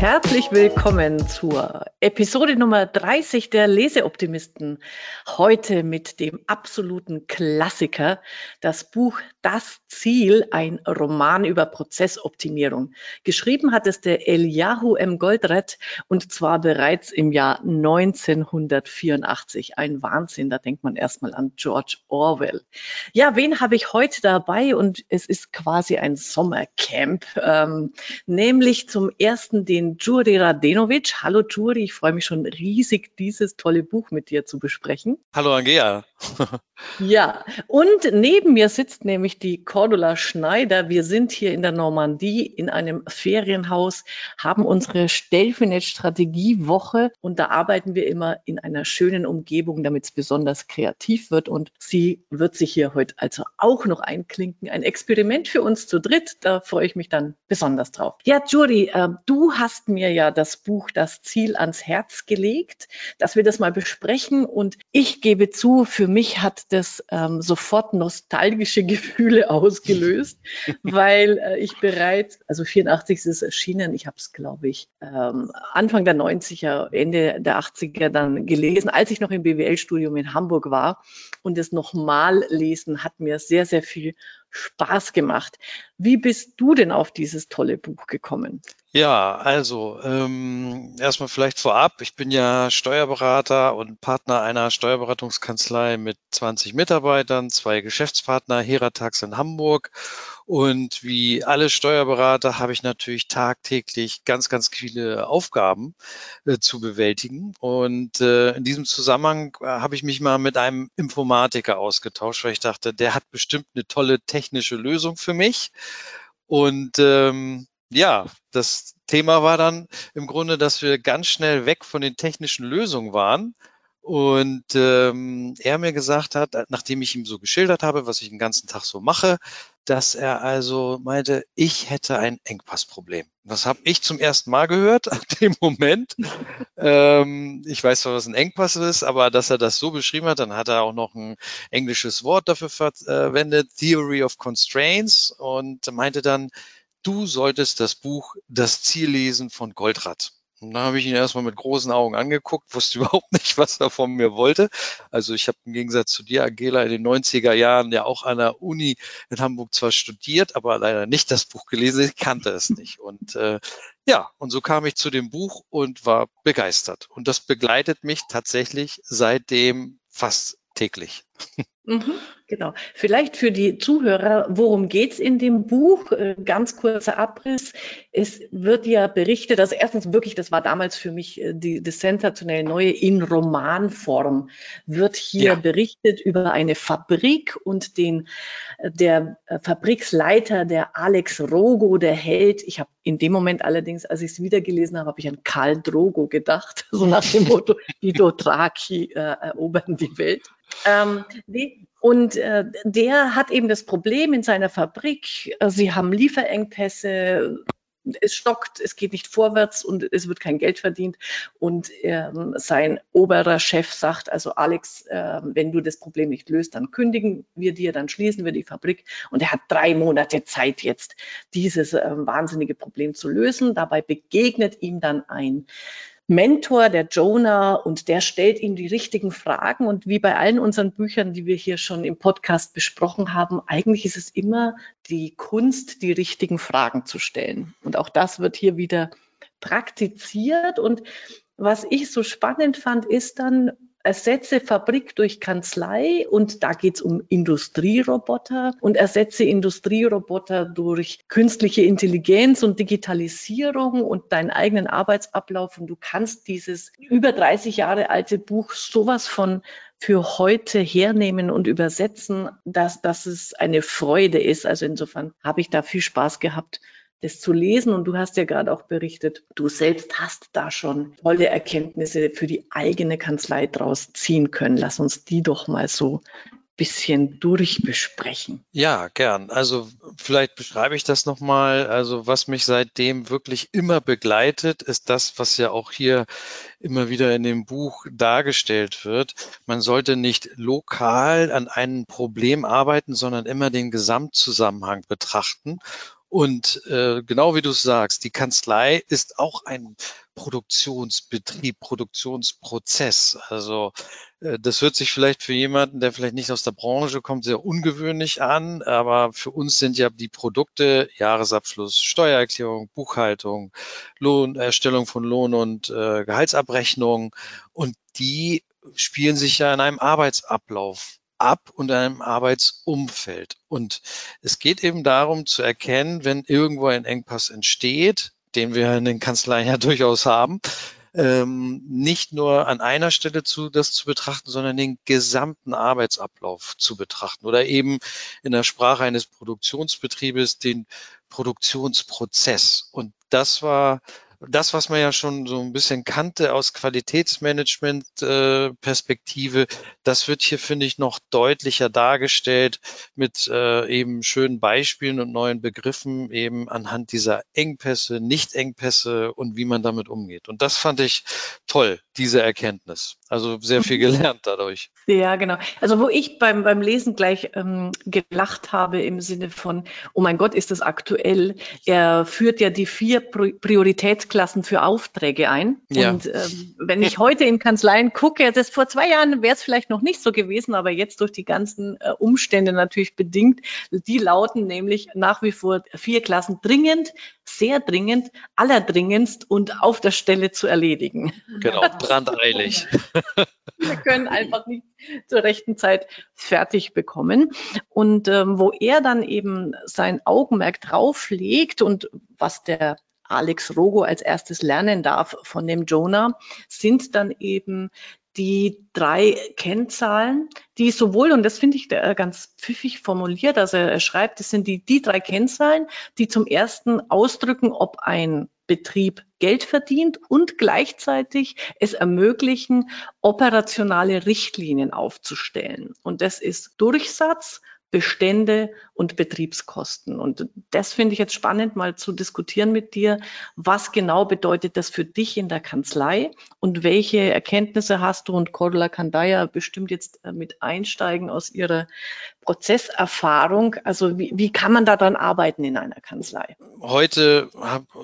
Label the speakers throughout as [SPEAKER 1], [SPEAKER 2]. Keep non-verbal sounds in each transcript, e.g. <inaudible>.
[SPEAKER 1] herzlich willkommen zur Episode Nummer 30 der Leseoptimisten. Heute mit dem absoluten Klassiker, das Buch Das Ziel, ein Roman über Prozessoptimierung. Geschrieben hat es der Eliyahu M. Goldrett und zwar bereits im Jahr 1984. Ein Wahnsinn, da denkt man erstmal an George Orwell. Ja, wen habe ich heute dabei? Und es ist quasi ein Sommercamp, ähm, nämlich zum ersten den Juri Radenovic. Hallo Juri, ich freue mich schon riesig, dieses tolle Buch mit dir zu besprechen.
[SPEAKER 2] Hallo Angea. <laughs>
[SPEAKER 1] ja, und neben mir sitzt nämlich die Cordula Schneider. Wir sind hier in der Normandie in einem Ferienhaus, haben unsere Stellfinet-Strategiewoche und da arbeiten wir immer in einer schönen Umgebung, damit es besonders kreativ wird. Und sie wird sich hier heute also auch noch einklinken. Ein Experiment für uns zu dritt, da freue ich mich dann besonders drauf. Ja, Juri, äh, du hast hast mir ja das Buch Das Ziel ans Herz gelegt, dass wir das mal besprechen. Und ich gebe zu, für mich hat das ähm, sofort nostalgische Gefühle <laughs> ausgelöst, <laughs> weil äh, ich bereits, also 84 ist es erschienen, ich habe es, glaube ich, ähm, Anfang der 90er, Ende der 80er dann gelesen, als ich noch im BWL-Studium in Hamburg war. Und das nochmal lesen hat mir sehr, sehr viel Spaß gemacht. Wie bist du denn auf dieses tolle Buch gekommen?
[SPEAKER 2] Ja, also ähm, erstmal vielleicht vorab. Ich bin ja Steuerberater und Partner einer Steuerberatungskanzlei mit 20 Mitarbeitern, zwei Geschäftspartner, Heratax in Hamburg. Und wie alle Steuerberater habe ich natürlich tagtäglich ganz, ganz viele Aufgaben äh, zu bewältigen. Und äh, in diesem Zusammenhang äh, habe ich mich mal mit einem Informatiker ausgetauscht, weil ich dachte, der hat bestimmt eine tolle technische Lösung für mich. Und ähm, ja, das Thema war dann im Grunde, dass wir ganz schnell weg von den technischen Lösungen waren und ähm, er mir gesagt hat, nachdem ich ihm so geschildert habe, was ich den ganzen Tag so mache, dass er also meinte, ich hätte ein Engpassproblem. Das habe ich zum ersten Mal gehört <laughs> ab dem Moment. ähm, ich weiß zwar, was ein Engpass ist, aber dass er das so beschrieben hat, dann hat er auch noch ein englisches Wort dafür verwendet, Theory of Constraints, und meinte dann, du solltest das Buch Das Ziel lesen von Goldratt. Und dann habe ich ihn erstmal mit großen Augen angeguckt, wusste <laughs> überhaupt nicht, was er von mir wollte. Also ich habe im Gegensatz zu dir, Angela, in den 90er Jahren ja auch an der Uni in Hamburg zwar studiert, aber leider nicht das Buch gelesen, ich kannte es nicht. Und äh, ja, und so kam ich zu dem Buch und war begeistert. Und das begleitet mich tatsächlich seitdem fast täglich.
[SPEAKER 1] Mhm, genau. Vielleicht für die Zuhörer, worum geht es in dem Buch? Äh, ganz kurzer Abriss. Es wird ja berichtet, also erstens wirklich, das war damals für mich äh, die, das sensationell neue, in Romanform wird hier ja. berichtet über eine Fabrik und den, äh, der Fabriksleiter, der Alex Rogo, der Held. Ich habe in dem Moment allerdings, als ich es wieder gelesen habe, habe ich an Karl Drogo gedacht, <laughs> so nach dem Motto, die Dothraki äh, erobern die Welt. Ähm, und äh, der hat eben das Problem in seiner Fabrik, äh, sie haben Lieferengpässe, es stockt, es geht nicht vorwärts und es wird kein Geld verdient. Und ähm, sein oberer Chef sagt, also Alex, äh, wenn du das Problem nicht löst, dann kündigen wir dir, dann schließen wir die Fabrik. Und er hat drei Monate Zeit jetzt, dieses äh, wahnsinnige Problem zu lösen. Dabei begegnet ihm dann ein Mentor, der Jonah, und der stellt ihm die richtigen Fragen. Und wie bei allen unseren Büchern, die wir hier schon im Podcast besprochen haben, eigentlich ist es immer die Kunst, die richtigen Fragen zu stellen. Und auch das wird hier wieder praktiziert. Und was ich so spannend fand, ist dann, ersetze Fabrik durch Kanzlei und da geht es um Industrieroboter und ersetze Industrieroboter durch künstliche Intelligenz und Digitalisierung und deinen eigenen Arbeitsablauf und du kannst dieses über 30 Jahre alte Buch sowas von für heute hernehmen und übersetzen, dass, dass es eine Freude ist. Also insofern habe ich da viel Spaß gehabt das zu lesen. Und du hast ja gerade auch berichtet, du selbst hast da schon tolle Erkenntnisse für die eigene Kanzlei draus ziehen können. Lass uns die doch mal so bisschen durchbesprechen.
[SPEAKER 2] Ja, gern. Also vielleicht beschreibe ich das nochmal. Also was mich seitdem wirklich immer begleitet, ist das, was ja auch hier immer wieder in dem Buch dargestellt wird. Man sollte nicht lokal an einem Problem arbeiten, sondern immer den Gesamtzusammenhang betrachten Und äh, genau wie du sagst, die Kanzlei ist auch ein Produktionsbetrieb, Produktionsprozess. Also äh, das hört sich vielleicht für jemanden, der vielleicht nicht aus der Branche kommt, sehr ungewöhnlich an, aber für uns sind ja die Produkte Jahresabschluss, Steuererklärung, Buchhaltung, Lohn, Erstellung von Lohn- und äh, Gehaltsabrechnung und die spielen sich ja in einem Arbeitsablauf ab und einem Arbeitsumfeld. Und es geht eben darum zu erkennen, wenn irgendwo ein Engpass entsteht, den wir in den Kanzleien ja <laughs> durchaus haben, ähm, nicht nur an einer Stelle zu, das zu betrachten, sondern den gesamten Arbeitsablauf zu betrachten oder eben in der Sprache eines Produktionsbetriebes den Produktionsprozess. Und das war das, was man ja schon so ein bisschen kannte aus Qualitätsmanagement-Perspektive, äh, das wird hier, finde ich, noch deutlicher dargestellt mit äh, eben schönen Beispielen und neuen Begriffen eben anhand dieser Engpässe, Nicht-Engpässe und wie man damit umgeht. Und das fand ich toll, diese Erkenntnis. Also sehr viel gelernt dadurch. <laughs>
[SPEAKER 1] Ja, genau. Also wo ich beim, beim Lesen gleich ähm, gelacht habe im Sinne von, oh mein Gott, ist das aktuell. Er führt ja die vier Prioritätsklassen für Aufträge ein. Ja. Und ähm, wenn ich heute in Kanzleien gucke, das vor zwei Jahren wäre es vielleicht noch nicht so gewesen, aber jetzt durch die ganzen äh, Umstände natürlich bedingt, die lauten nämlich nach wie vor vier Klassen dringend, sehr dringend, allerdringendst und auf der Stelle zu erledigen.
[SPEAKER 2] Genau, brandeilig. <laughs> <laughs>
[SPEAKER 1] Wir können einfach nicht zur rechten Zeit fertig bekommen. Und ähm, wo er dann eben sein Augenmerk drauf legt und was der Alex Rogo als erstes lernen darf von dem Jonah, sind dann eben die drei Kennzahlen, die sowohl, und das finde ich ganz pfiffig formuliert, also er schreibt, das sind die, die drei Kennzahlen, die zum ersten ausdrücken, ob ein Betrieb Geld verdient und gleichzeitig es ermöglichen, operationale Richtlinien aufzustellen. Und das ist Durchsatz, Bestände und Betriebskosten. Und das finde ich jetzt spannend, mal zu diskutieren mit dir. Was genau bedeutet das für dich in der Kanzlei und welche Erkenntnisse hast du? Und Cordula kann da ja bestimmt jetzt äh, mit einsteigen aus ihrer Prozesserfahrung. Also wie, wie kann man da dann arbeiten in einer Kanzlei?
[SPEAKER 2] Heute,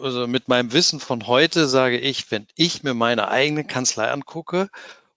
[SPEAKER 2] also mit meinem Wissen von heute sage ich, wenn ich mir meine eigene Kanzlei angucke,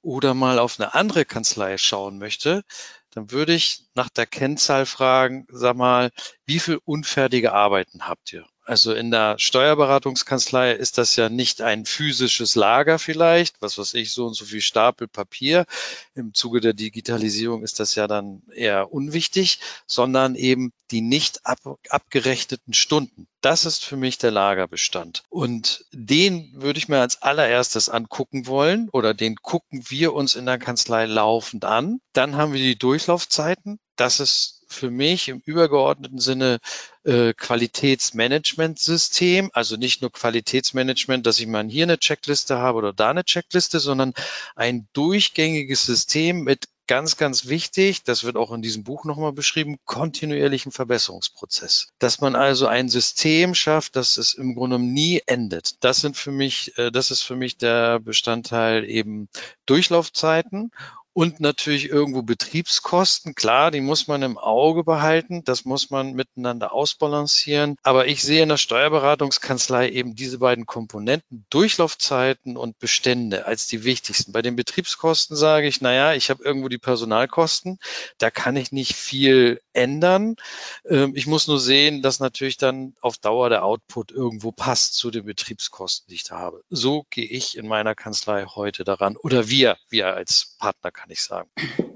[SPEAKER 2] oder mal auf eine andere Kanzlei schauen möchte, dann würde ich nach der Kennzahl fragen, sag mal, wie viel unfertige Arbeiten habt ihr? Also in der Steuerberatungskanzlei ist das ja nicht ein physisches Lager vielleicht, was weiß ich, so und so viel Stapel Papier. Im Zuge der Digitalisierung ist das ja dann eher unwichtig, sondern eben die nicht ab, abgerechneten Stunden. Das ist für mich der Lagerbestand. Und den würde ich mir als allererstes angucken wollen oder den gucken wir uns in der Kanzlei laufend an. Dann haben wir die Durchlaufzeiten. Das ist für mich im übergeordneten Sinne äh, Qualitätsmanagementsystem, also nicht nur Qualitätsmanagement, dass ich mal hier eine Checkliste habe oder da eine Checkliste, sondern ein durchgängiges System mit ganz, ganz wichtig, das wird auch in diesem Buch nochmal beschrieben, kontinuierlichen Verbesserungsprozess. Dass man also ein System schafft, dass es im Grunde nie endet. Das sind für mich, äh, das ist für mich der Bestandteil eben Durchlaufzeiten und natürlich irgendwo Betriebskosten. Klar, die muss man im Auge behalten. Das muss man miteinander ausbalancieren. Aber ich sehe in der Steuerberatungskanzlei eben diese beiden Komponenten, Durchlaufzeiten und Bestände, als die wichtigsten. Bei den Betriebskosten sage ich, naja, ich habe irgendwo die Personalkosten. Da kann ich nicht viel ändern. Ähm, ich muss nur sehen, dass natürlich dann auf Dauer der Output irgendwo passt zu den Betriebskosten, die ich da habe. So gehe ich in meiner Kanzlei heute daran oder wir, wir als Partner ich sagen.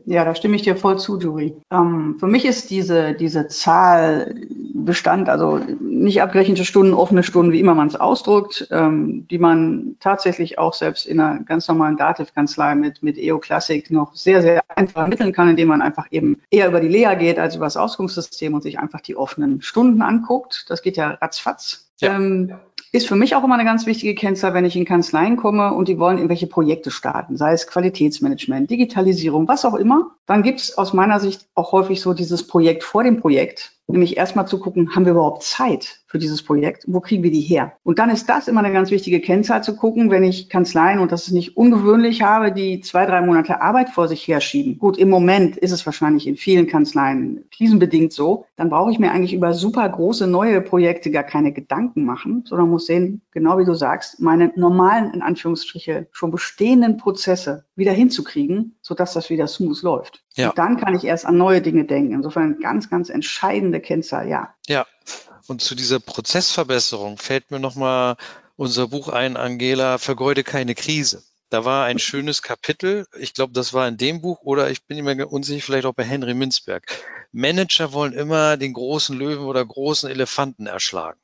[SPEAKER 3] Ja, da stimme ich dir voll zu, Juri. Ähm, für mich ist diese, diese Zahl Bestand, also nicht abgerechnete Stunden, offene Stunden, wie immer man es ausdrückt, ähm, die man tatsächlich auch selbst in einer ganz normalen Dativ-Kanzlei mit, mit EO Classic noch sehr, sehr einfach ermitteln kann, indem man einfach eben eher über die Lea geht als über das Ausgangssystem und sich einfach die offenen Stunden anguckt. Das geht ja ratzfatz. Ja. Ähm, ist für mich auch immer eine ganz wichtige Kennzahl, wenn ich in Kanzleien komme und die wollen irgendwelche Projekte starten, sei es Qualitätsmanagement, Digitalisierung, was auch immer. Dann gibt es aus meiner Sicht auch häufig so dieses Projekt vor dem Projekt. Nämlich erstmal zu gucken, haben wir überhaupt Zeit für dieses Projekt? Wo kriegen wir die her? Und dann ist das immer eine ganz wichtige Kennzahl zu gucken, wenn ich Kanzleien, und das ist nicht ungewöhnlich, habe, die zwei, drei Monate Arbeit vor sich herschieben. Gut, im Moment ist es wahrscheinlich in vielen Kanzleien krisenbedingt so. Dann brauche ich mir eigentlich über super große neue Projekte gar keine Gedanken machen, sondern muss sehen, genau wie du sagst, meine normalen, in Anführungsstriche, schon bestehenden Prozesse wieder hinzukriegen, sodass das wieder smooth läuft. Ja. Und dann kann ich erst an neue Dinge denken. Insofern ganz, ganz entscheidende Kennzahl, ja.
[SPEAKER 2] Ja. Und zu dieser Prozessverbesserung fällt mir nochmal unser Buch ein, Angela, vergeude keine Krise. Da war ein schönes Kapitel, ich glaube, das war in dem Buch oder ich bin immer unsicher, vielleicht auch bei Henry Minzberg. Manager wollen immer den großen Löwen oder großen Elefanten erschlagen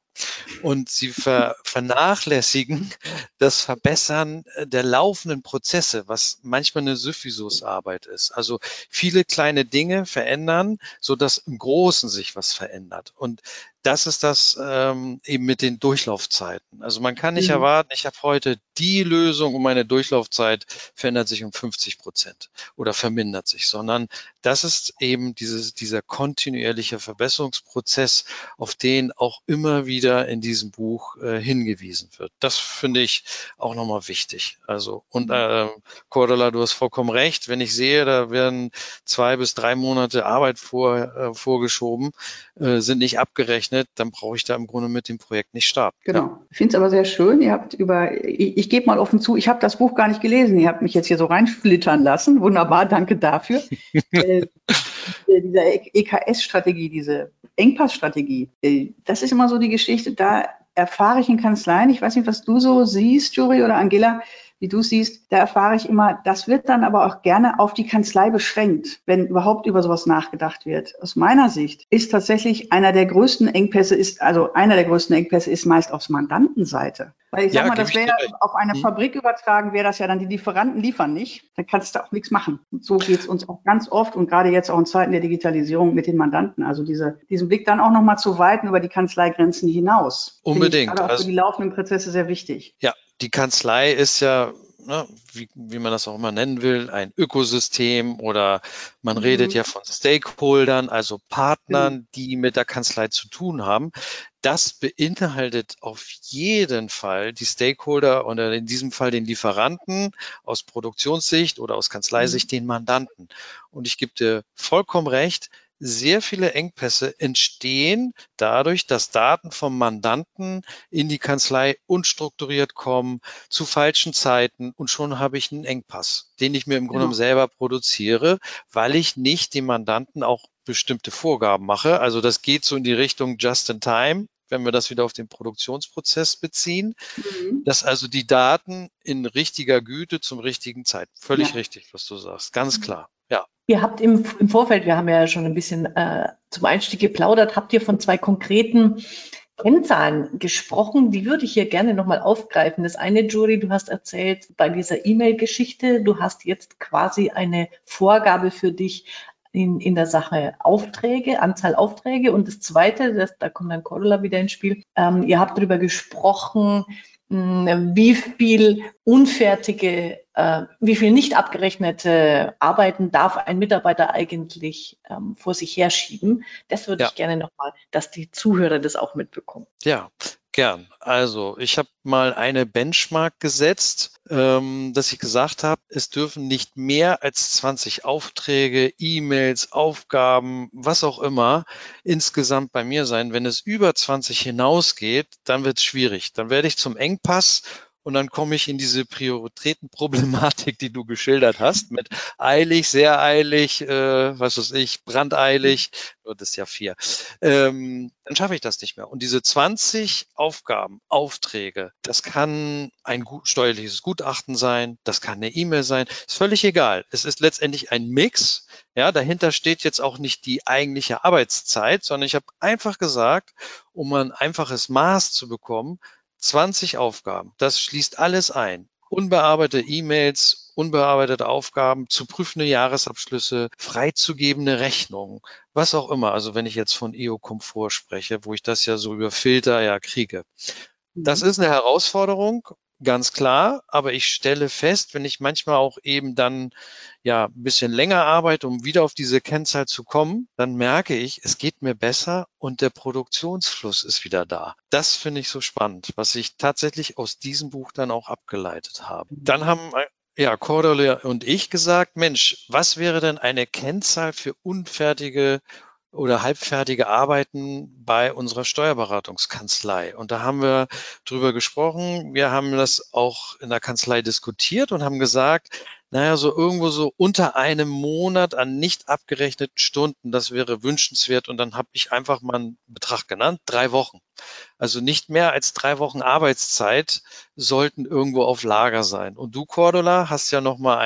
[SPEAKER 2] und sie ver vernachlässigen das Verbessern der laufenden Prozesse, was manchmal eine Syphisusarbeit ist. Also viele kleine Dinge verändern, so dass im Großen sich was verändert. Und das ist das ähm, eben mit den Durchlaufzeiten. Also man kann nicht mhm. erwarten, ich habe heute die Lösung und meine Durchlaufzeit verändert sich um 50 Prozent oder vermindert sich, sondern das ist eben dieses, dieser kontinuierliche Verbesserungsprozess, auf den auch immer wieder in diesem Buch äh, hingewiesen wird. Das finde ich auch nochmal wichtig. Also und äh, Cordula, du hast vollkommen recht. Wenn ich sehe, da werden zwei bis drei Monate Arbeit vor, äh, vorgeschoben, äh, sind nicht abgerechnet berechnet, dann brauche ich da im Grunde mit dem Projekt nicht starten.
[SPEAKER 3] Genau. Ja. Ich finde es aber sehr schön. Ihr habt über, ich, ich gebe mal offen zu, ich habe das Buch gar nicht gelesen. Ihr habt mich jetzt hier so reinflittern lassen. Wunderbar, danke dafür. <laughs> äh, diese EKS-Strategie, diese Engpass-Strategie, äh, das ist immer so die Geschichte, da erfahre ich in Kanzleien, ich weiß nicht, was du so siehst, Juri oder Angela, wie du siehst, da erfahre ich immer, das wird dann aber auch gerne auf die Kanzlei beschränkt, wenn überhaupt über sowas nachgedacht wird. Aus meiner Sicht ist tatsächlich einer der größten Engpässe ist, also einer der größten Engpässe ist meist aufs Mandantenseite. Weil ich sag ja, mal, das wäre auf eine hm. Fabrik übertragen, wäre das ja dann, die Lieferanten liefern nicht, dann kannst du auch nichts machen. Und so geht es uns auch ganz oft und gerade jetzt auch in Zeiten der Digitalisierung mit den Mandanten. Also diese, diesen Blick dann auch nochmal zu weiten über die Kanzleigrenzen hinaus.
[SPEAKER 2] Unbedingt.
[SPEAKER 3] Gerade auch also, für die laufenden Prozesse sehr wichtig.
[SPEAKER 2] Ja, die Kanzlei ist ja, ne, wie, wie man das auch immer nennen will, ein Ökosystem oder man mhm. redet ja von Stakeholdern, also Partnern, mhm. die mit der Kanzlei zu tun haben. Das beinhaltet auf jeden Fall die Stakeholder oder in diesem Fall den Lieferanten aus Produktionssicht oder aus Kanzleisicht mhm. den Mandanten. Und ich gebe dir vollkommen recht, sehr viele Engpässe entstehen dadurch, dass Daten vom Mandanten in die Kanzlei unstrukturiert kommen, zu falschen Zeiten und schon habe ich einen Engpass, den ich mir im Grunde genau. selber produziere, weil ich nicht dem Mandanten auch bestimmte Vorgaben mache. Also das geht so in die Richtung Just in Time wenn wir das wieder auf den Produktionsprozess beziehen, mhm. dass also die Daten in richtiger Güte zum richtigen Zeit. Völlig ja. richtig, was du sagst. Ganz mhm. klar.
[SPEAKER 1] Ihr habt im, im Vorfeld, wir haben ja schon ein bisschen äh, zum Einstieg geplaudert, habt ihr von zwei konkreten Kennzahlen gesprochen, die würde ich hier gerne nochmal aufgreifen. Das eine, Jury, du hast erzählt bei dieser E-Mail-Geschichte, du hast jetzt quasi eine Vorgabe für dich in, in der Sache Aufträge, Anzahl Aufträge. Und das zweite, das, da kommt dann Cordula wieder ins Spiel, ähm, ihr habt darüber gesprochen, hm, wie viel unfertige, wie viel nicht abgerechnete Arbeiten darf ein Mitarbeiter eigentlich ähm, vor sich herschieben. Das würde ja. ich gerne nochmal, dass die Zuhörer das auch mitbekommen.
[SPEAKER 2] Ja, Gern. Also ich habe mal eine Benchmark gesetzt, ähm, dass ich gesagt habe, es dürfen nicht mehr als 20 Aufträge, E-Mails, Aufgaben, was auch immer insgesamt bei mir sein. Wenn es über 20 hinausgeht, dann wird es schwierig. Dann werde ich zum Engpass und dann komme ich in diese Prioritätenproblematik, die du geschildert hast, mit eilig, sehr eilig, äh, was weiß ich, brandeilig, nur das ist ja vier. Ähm, dann schaffe ich das nicht mehr. Und diese 20 Aufgaben, Aufträge, das kann ein gut, steuerliches Gutachten sein, das kann eine E-Mail sein, ist völlig egal. Es ist letztendlich ein Mix. Ja, dahinter steht jetzt auch nicht die eigentliche Arbeitszeit, sondern ich habe einfach gesagt, um ein einfaches Maß zu bekommen, 20 Aufgaben. Das schließt alles ein. Unbearbeitete E-Mails, unbearbeitete Aufgaben, zu prüfende Jahresabschlüsse, freizugebende Rechnungen, was auch immer. Also wenn ich jetzt von EO-Komfort spreche, wo ich das ja so über Filter ja kriege. Das mhm. ist eine Herausforderung ganz klar, aber ich stelle fest, wenn ich manchmal auch eben dann ja ein bisschen länger arbeite, um wieder auf diese Kennzahl zu kommen, dann merke ich, es geht mir besser und der Produktionsfluss ist wieder da. Das finde ich so spannend, was ich tatsächlich aus diesem Buch dann auch abgeleitet habe. Dann haben ja, Cordula und ich gesagt, Mensch, was wäre denn eine Kennzahl für unfertige oder halbfertige Arbeiten bei unserer Steuerberatungskanzlei. Und da haben wir drüber gesprochen. Wir haben das auch in der Kanzlei diskutiert und haben gesagt, naja, so irgendwo so unter einem Monat an nicht abgerechneten Stunden, das wäre wünschenswert. Und dann habe ich einfach mal einen Betrag genannt, drei Wochen. Also nicht mehr als drei Wochen Arbeitszeit sollten irgendwo auf Lager sein. Und du, Cordula, hast ja noch mal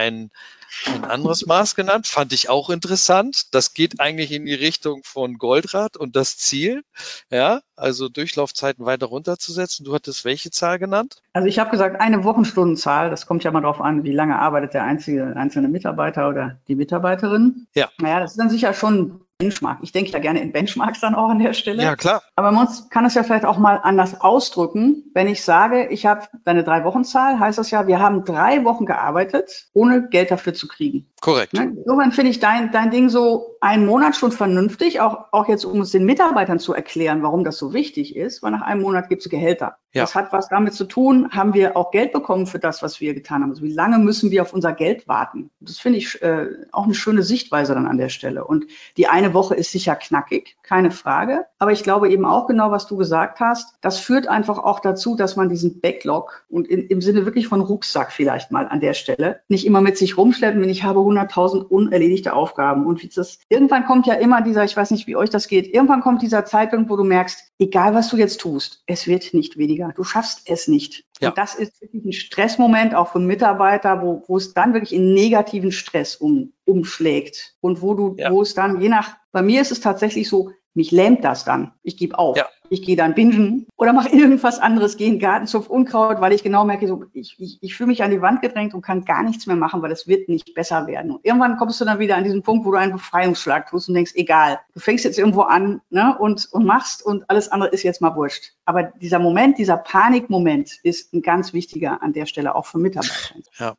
[SPEAKER 2] ein, anderes Maß genannt, fand ich auch interessant. Das geht eigentlich in die Richtung von Goldrad und das Ziel, ja, also Durchlaufzeiten weiter runterzusetzen. Du hattest welche Zahl genannt?
[SPEAKER 3] Also ich habe gesagt, eine Wochenstundenzahl. Das kommt ja mal darauf an, wie lange arbeitet der einzige, einzelne Mitarbeiter oder die Mitarbeiterin. Ja. Naja, das ist dann sicher schon Benchmark. Ich denke ja gerne in Benchmarks dann auch an der Stelle.
[SPEAKER 2] Ja, klar.
[SPEAKER 3] Aber man kann es ja vielleicht auch mal anders ausdrücken. Wenn ich sage, ich habe deine drei Wochenzahl, heißt das ja, wir haben drei Wochen gearbeitet, ohne Geld dafür zu kriegen.
[SPEAKER 2] Korrekt.
[SPEAKER 3] Ne? Insofern finde ich dein, dein Ding so einen Monat schon vernünftig, auch, auch jetzt, um es den Mitarbeitern zu erklären, warum das so wichtig ist, weil nach einem Monat gibt es Gehälter. Ja. Das hat was damit zu tun, haben wir auch Geld bekommen für das, was wir getan haben. Also wie lange müssen wir auf unser Geld warten? Das finde ich äh, auch eine schöne Sichtweise dann an der Stelle. Und die eine Woche ist sicher knackig, keine Frage. Aber ich glaube eben auch genau, was du gesagt hast, das führt einfach auch dazu, dass man diesen Backlog und in, im Sinne wirklich von Rucksack vielleicht mal an der Stelle nicht immer mit sich rumschleppen, wenn ich habe 100.000 unerledigte Aufgaben. Und wie das, irgendwann kommt ja immer dieser, ich weiß nicht, wie euch das geht, irgendwann kommt dieser Zeitpunkt, wo du merkst, egal was du jetzt tust, es wird nicht weniger. Du schaffst es nicht. Ja. Und das ist wirklich ein Stressmoment auch für Mitarbeiter, wo, wo es dann wirklich in negativen Stress um, umschlägt. Und wo du, ja. wo es dann, je nach, bei mir ist es tatsächlich so, mich lähmt das dann. Ich gebe auf. Ja. Ich gehe dann bingen oder mache <laughs> irgendwas anderes, gehe in den Garten, zupf Unkraut, weil ich genau merke, so, ich, ich, ich fühle mich an die Wand gedrängt und kann gar nichts mehr machen, weil es wird nicht besser werden. Und irgendwann kommst du dann wieder an diesen Punkt, wo du einen Befreiungsschlag tust und denkst, egal, du fängst jetzt irgendwo an ne, und, und machst und alles andere ist jetzt mal wurscht. Aber dieser Moment, dieser Panikmoment ist ein ganz wichtiger an der Stelle auch für Mitarbeiter.
[SPEAKER 2] Ja.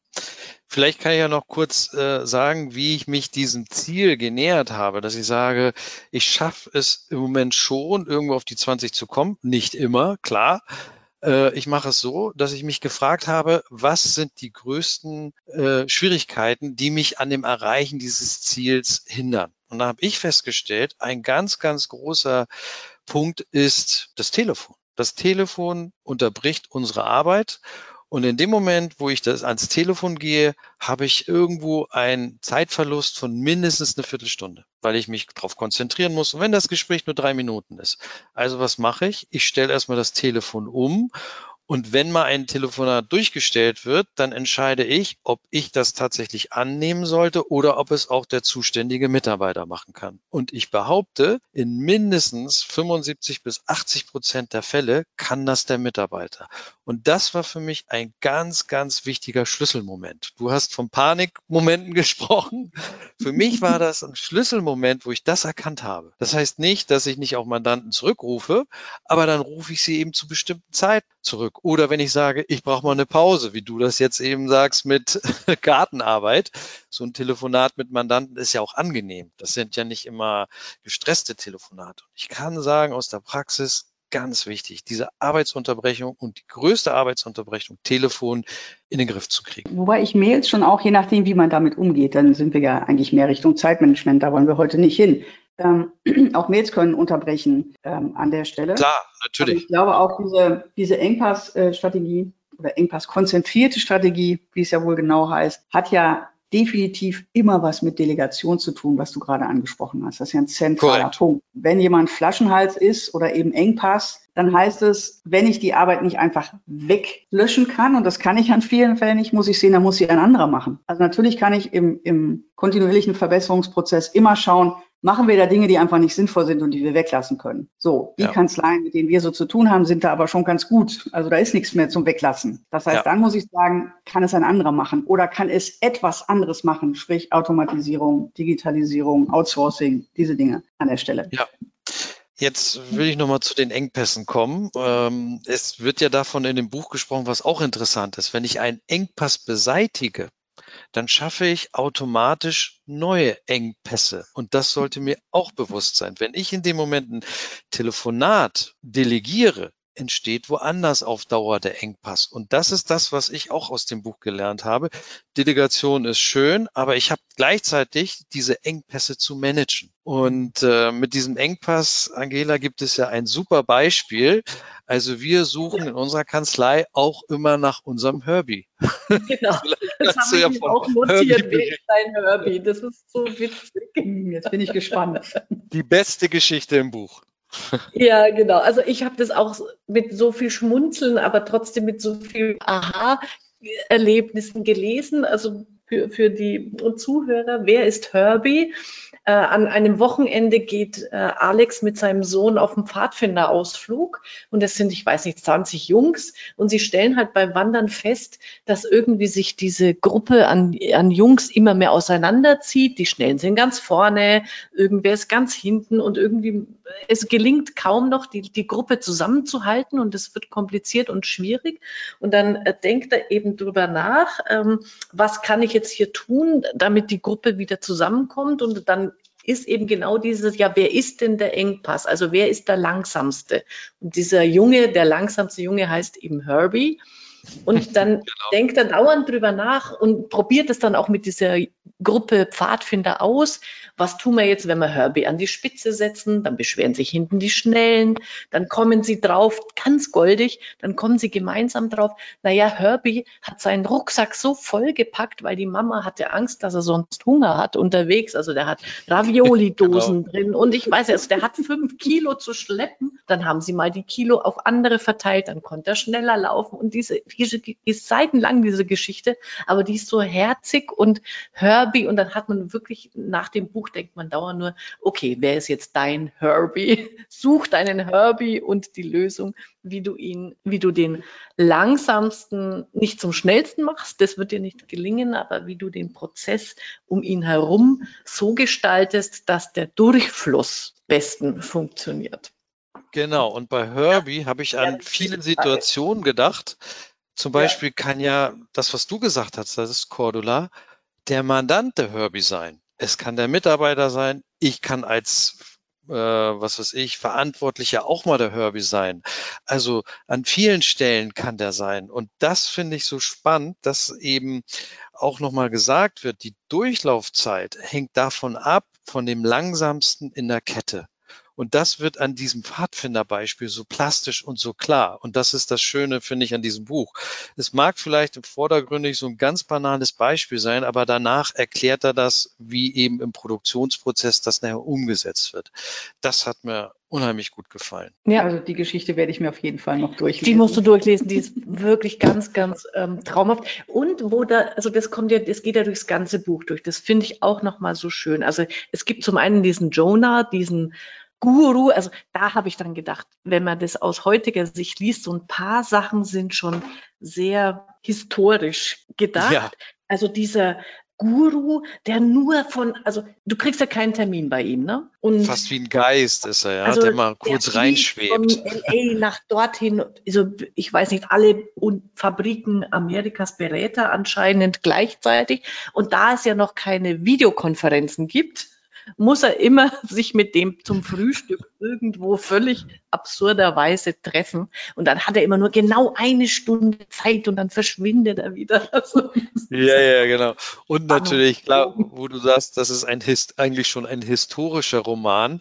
[SPEAKER 2] Vielleicht kann ich ja noch kurz äh, sagen, wie ich mich diesem Ziel genähert habe, dass ich sage, ich schaffe es im Moment schon, irgendwo auf die 20 zu kommen. Nicht immer, klar. Äh, ich mache es so, dass ich mich gefragt habe, was sind die größten äh, Schwierigkeiten, die mich an dem Erreichen dieses Ziels hindern. Und da habe ich festgestellt, ein ganz, ganz großer Punkt ist das Telefon. Das Telefon unterbricht unsere Arbeit und in dem Moment, wo ich das ans Telefon gehe, habe ich irgendwo einen Zeitverlust von mindestens eine Viertelstunde, weil ich mich darauf konzentrieren muss. Und wenn das Gespräch nur drei Minuten ist. Also was mache ich? Ich stelle erstmal das Telefon um und wenn mal ein Telefonat durchgestellt wird, dann entscheide ich, ob ich das tatsächlich annehmen sollte oder ob es auch der zuständige Mitarbeiter machen kann. Und ich behaupte, in mindestens 75 bis 80 Prozent der Fälle kann das der Mitarbeiter. Und das war für mich ein ganz, ganz wichtiger Schlüsselmoment. Du hast von Panikmomenten <laughs> gesprochen. Für mich war das ein Schlüsselmoment, wo ich das erkannt habe. Das heißt nicht, dass ich nicht auch Mandanten zurückrufe, aber dann rufe ich sie eben zu bestimmten Zeiten zurück. Oder wenn ich sage, ich brauche mal eine Pause, wie du das jetzt eben sagst mit <laughs> Gartenarbeit. So ein Telefonat mit Mandanten ist ja auch angenehm. Das sind ja nicht immer gestresste Telefonate. Ich kann sagen aus der Praxis, ganz wichtig, diese Arbeitsunterbrechung und die größte Arbeitsunterbrechung, Telefon, in den Griff zu kriegen.
[SPEAKER 3] Wobei ich Mails schon auch, je nachdem, wie man damit umgeht, dann sind wir ja eigentlich mehr Richtung Zeitmanagement, da wollen wir heute nicht hin. Ähm, <clears throat> auch Mails können unterbrechen ähm, an der Stelle.
[SPEAKER 2] Klar, natürlich.
[SPEAKER 3] Aber ich glaube auch diese, diese Engpass-Strategie oder Engpass-konzentrierte Strategie, wie es ja wohl genau heißt, hat ja definitiv immer was mit Delegation zu tun, was du gerade angesprochen hast. Das ist ja ein zentraler Correct. Punkt. Wenn jemand Flaschenhals ist oder eben Engpass, dann heißt es, wenn ich die Arbeit nicht einfach weglöschen kann, und das kann ich an vielen Fällen nicht, muss ich sehen, dann muss sie ein anderer machen. Also natürlich kann ich im, im kontinuierlichen Verbesserungsprozess immer schauen, machen wir da Dinge, die einfach nicht sinnvoll sind und die wir weglassen können. So, die ja. Kanzleien, mit denen wir so zu tun haben, sind da aber schon ganz gut. Also da ist nichts mehr zum Weglassen. Das heißt, ja. dann muss ich sagen, kann es ein anderer machen oder kann es etwas anderes machen, sprich Automatisierung, Digitalisierung, Outsourcing, diese Dinge an der Stelle.
[SPEAKER 2] Ja. Jetzt will ich nochmal zu den Engpässen kommen. Ähm, es wird ja davon in dem Buch gesprochen, was auch interessant ist. Wenn ich einen Engpass beseitige, dann schaffe ich automatisch neue Engpässe. Und das sollte mir auch bewusst sein. Wenn ich in dem Moment ein Telefonat delegiere, entsteht woanders auf Dauer der Engpass. Und das ist das, was ich auch aus dem Buch gelernt habe. Delegation ist schön, aber ich habe gleichzeitig diese Engpässe zu managen. Und äh, mit diesem Engpass, Angela, gibt es ja ein super Beispiel. Also wir suchen in unserer Kanzlei auch immer nach unserem Herbie. <laughs> <laughs>
[SPEAKER 1] Genau, das habe ich ja auch notiert, ist dein Herbie? <laughs> Das ist so witzig.
[SPEAKER 3] Jetzt bin ich gespannt.
[SPEAKER 2] Die beste Geschichte im Buch.
[SPEAKER 1] Ja, genau. Also ich habe das auch mit so viel Schmunzeln, aber trotzdem mit so viel Aha-Erlebnissen gelesen. Also für, für die Zuhörer, wer ist Herbie? Äh, an einem Wochenende geht äh, Alex mit seinem Sohn auf einen Pfadfinderausflug und das sind, ich weiß nicht, 20 Jungs und sie stellen halt beim Wandern fest, dass irgendwie sich diese Gruppe an, an Jungs immer mehr auseinanderzieht. Die Schnellen sind ganz vorne, irgendwer ist ganz hinten und irgendwie es gelingt kaum noch, die, die Gruppe zusammenzuhalten und es wird kompliziert und schwierig. Und dann äh, denkt er eben drüber nach, ähm, was kann ich jetzt hier tun, damit die Gruppe wieder zusammenkommt und dann ist eben genau dieses, ja, wer ist denn der Engpass? Also wer ist der langsamste? Und dieser Junge, der langsamste Junge heißt eben Herbie. Und <laughs> dann genau. denkt er dauernd drüber nach und probiert es dann auch mit dieser Gruppe Pfadfinder aus. Was tun wir jetzt, wenn wir Herbie an die Spitze setzen? Dann beschweren sich hinten die Schnellen. Dann kommen sie drauf, ganz goldig. Dann kommen sie gemeinsam drauf. Naja, Herbie hat seinen Rucksack so vollgepackt, weil die Mama hatte Angst, dass er sonst Hunger hat unterwegs. Also der hat Ravioli-Dosen <laughs> genau. drin. Und ich weiß also der hat fünf Kilo zu schleppen. Dann haben sie mal die Kilo auf andere verteilt. Dann konnte er schneller laufen. Und diese, diese ist seitenlang, diese Geschichte. Aber die ist so herzig und Herbie und dann hat man wirklich nach dem Buch denkt man dauernd nur, okay, wer ist jetzt dein Herbie? <laughs> Such deinen Herbie und die Lösung, wie du ihn, wie du den langsamsten nicht zum schnellsten machst, das wird dir nicht gelingen, aber wie du den Prozess um ihn herum so gestaltest, dass der Durchfluss besten funktioniert.
[SPEAKER 2] Genau, und bei Herbie habe ich an viele Situationen gedacht. Zum Beispiel kann ja das, was du gesagt hast, das ist Cordula, der Mandant der Herbie sein. Es kann der Mitarbeiter sein. Ich kann als äh, was weiß ich, Verantwortlicher auch mal der Herbie sein. Also an vielen Stellen kann der sein. Und das finde ich so spannend, dass eben auch nochmal gesagt wird, die Durchlaufzeit hängt davon ab, von dem langsamsten in der Kette. Und das wird an diesem Pfadfinderbeispiel so plastisch und so klar. Und das ist das Schöne, finde ich, an diesem Buch. Es mag vielleicht im Vordergründig so ein ganz banales Beispiel sein, aber danach erklärt er das, wie eben im Produktionsprozess das nachher umgesetzt wird. Das hat mir unheimlich gut gefallen.
[SPEAKER 3] Ja, also die Geschichte werde ich mir auf jeden Fall noch durchlesen.
[SPEAKER 1] Die musst du durchlesen, die ist wirklich ganz, ganz ähm, traumhaft. Und wo da, also das kommt ja, das geht ja durchs ganze Buch durch. Das finde ich auch nochmal so schön. Also es gibt zum einen diesen Jonah, diesen Guru, also da habe ich dann gedacht, wenn man das aus heutiger Sicht liest, so ein paar Sachen sind schon sehr historisch gedacht. Ja. Also dieser Guru, der nur von, also du kriegst ja keinen Termin bei ihm, ne?
[SPEAKER 2] Und Fast wie ein Geist ist er, ja, also der mal kurz der reinschwebt. Von
[SPEAKER 1] LA nach dorthin, also ich weiß nicht, alle Fabriken Amerikas berät er anscheinend gleichzeitig. Und da es ja noch keine Videokonferenzen gibt, muss er immer <laughs> sich mit dem zum Frühstück irgendwo völlig absurderweise treffen. Und dann hat er immer nur genau eine Stunde Zeit und dann verschwindet er wieder. <laughs> Also,
[SPEAKER 2] ja, ja, genau. Und natürlich, klar, wo du sagst, das ist ein, eigentlich schon ein historischer Roman.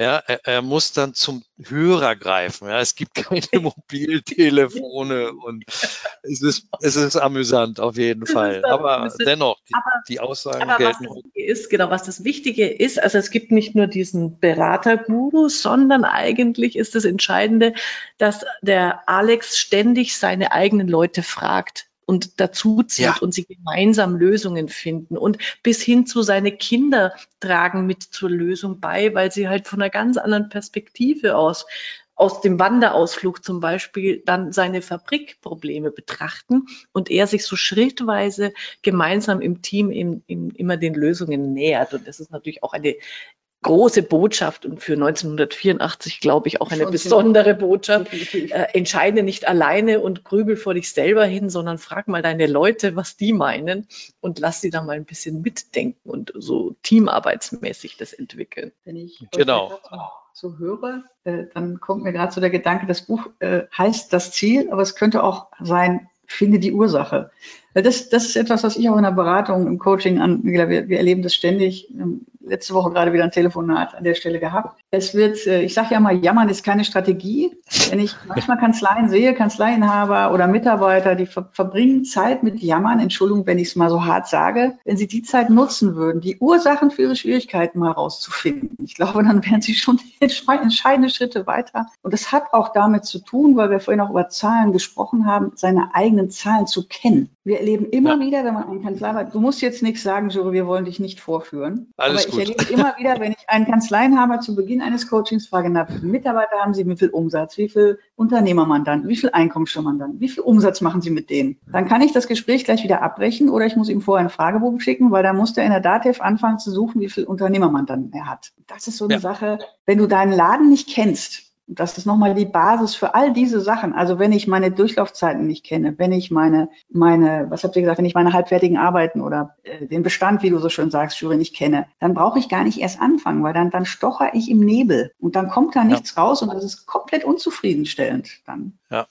[SPEAKER 2] Ja, er, er, muss dann zum Hörer greifen. Ja, es gibt <laughs> keine <laughs> Mobiltelefone und es ist, es ist amüsant auf jeden Fall. Aber dennoch, die, aber, die Aussagen aber gelten.
[SPEAKER 1] Was ist, genau, was das Wichtige ist, also es gibt nicht nur diesen Beraterguru, sondern eigentlich ist das Entscheidende, dass der Alex ständig seine eigenen Leute fragt und dazu zieht ja. und sie gemeinsam Lösungen finden und bis hin zu seine Kinder tragen mit zur Lösung bei, weil sie halt von einer ganz anderen Perspektive aus aus dem Wanderausflug zum Beispiel dann seine Fabrikprobleme betrachten und er sich so schrittweise gemeinsam im Team im, im, immer den Lösungen nähert. Und das ist natürlich auch eine große Botschaft und für 1984, glaube ich, auch eine Schon besondere Botschaft. <laughs> Äh, entscheide nicht alleine und grübel vor dich selber hin, sondern frag mal deine Leute, was die meinen und lass sie da mal ein bisschen mitdenken und so teamarbeitsmäßig das entwickeln.
[SPEAKER 3] Wenn ich genau. so höre, äh, dann kommt mir gerade so der Gedanke, das Buch äh, heißt das Ziel, aber es könnte auch sein, finde die Ursache. Das, das ist etwas, was ich auch in der Beratung, im Coaching an, wir, wir erleben das ständig. Letzte Woche gerade wieder ein Telefonat an der Stelle gehabt. Es wird, äh, ich sage ja mal, jammern ist keine Strategie. Wenn ich manchmal Kanzleien sehe, Kanzleienhaber oder Mitarbeiter, die ver verbringen Zeit mit Jammern, Entschuldigung, wenn ich es mal so hart sage, wenn sie die Zeit nutzen würden, die Ursachen für ihre Schwierigkeiten mal rauszufinden. Ich glaube, dann wären sie schon entscheidende Schritte weiter. Und das hat auch damit zu tun, weil wir vorhin auch über Zahlen gesprochen haben, seine eigenen Zahlen zu kennen. Wir erleben immer ja. wieder, wenn man einen Kanzlei hat, du musst jetzt nichts sagen, Jure, wir wollen dich nicht vorführen. Alles Aber ich erlebe immer wieder, wenn ich einen Kanzleienhaber zu Beginn eines Coachings frage, na, wie viele Mitarbeiter haben Sie, wie viel Umsatz, wie viel Unternehmermandanten, wie viel Einkommenssteuermandanten, wie viel Umsatz machen Sie mit denen? Dann kann ich das Gespräch gleich wieder abbrechen oder ich muss ihm vorher einen Fragebogen schicken, weil da muss der in der DATEV anfangen zu suchen, wie viel Unternehmermandanten er hat. Das ist so eine ja. Sache, wenn du deinen Laden nicht kennst, das ist nochmal die Basis für all diese Sachen. Also wenn ich meine Durchlaufzeiten nicht kenne, wenn ich meine, meine, was habt ihr gesagt, wenn ich meine halbfertigen Arbeiten oder äh, den Bestand, wie du so schön sagst, Jury, nicht kenne, dann brauche ich gar nicht erst anfangen, weil dann, dann stocher ich im Nebel und dann kommt da nichts ja. raus und das ist komplett unzufriedenstellend dann.
[SPEAKER 2] Ja.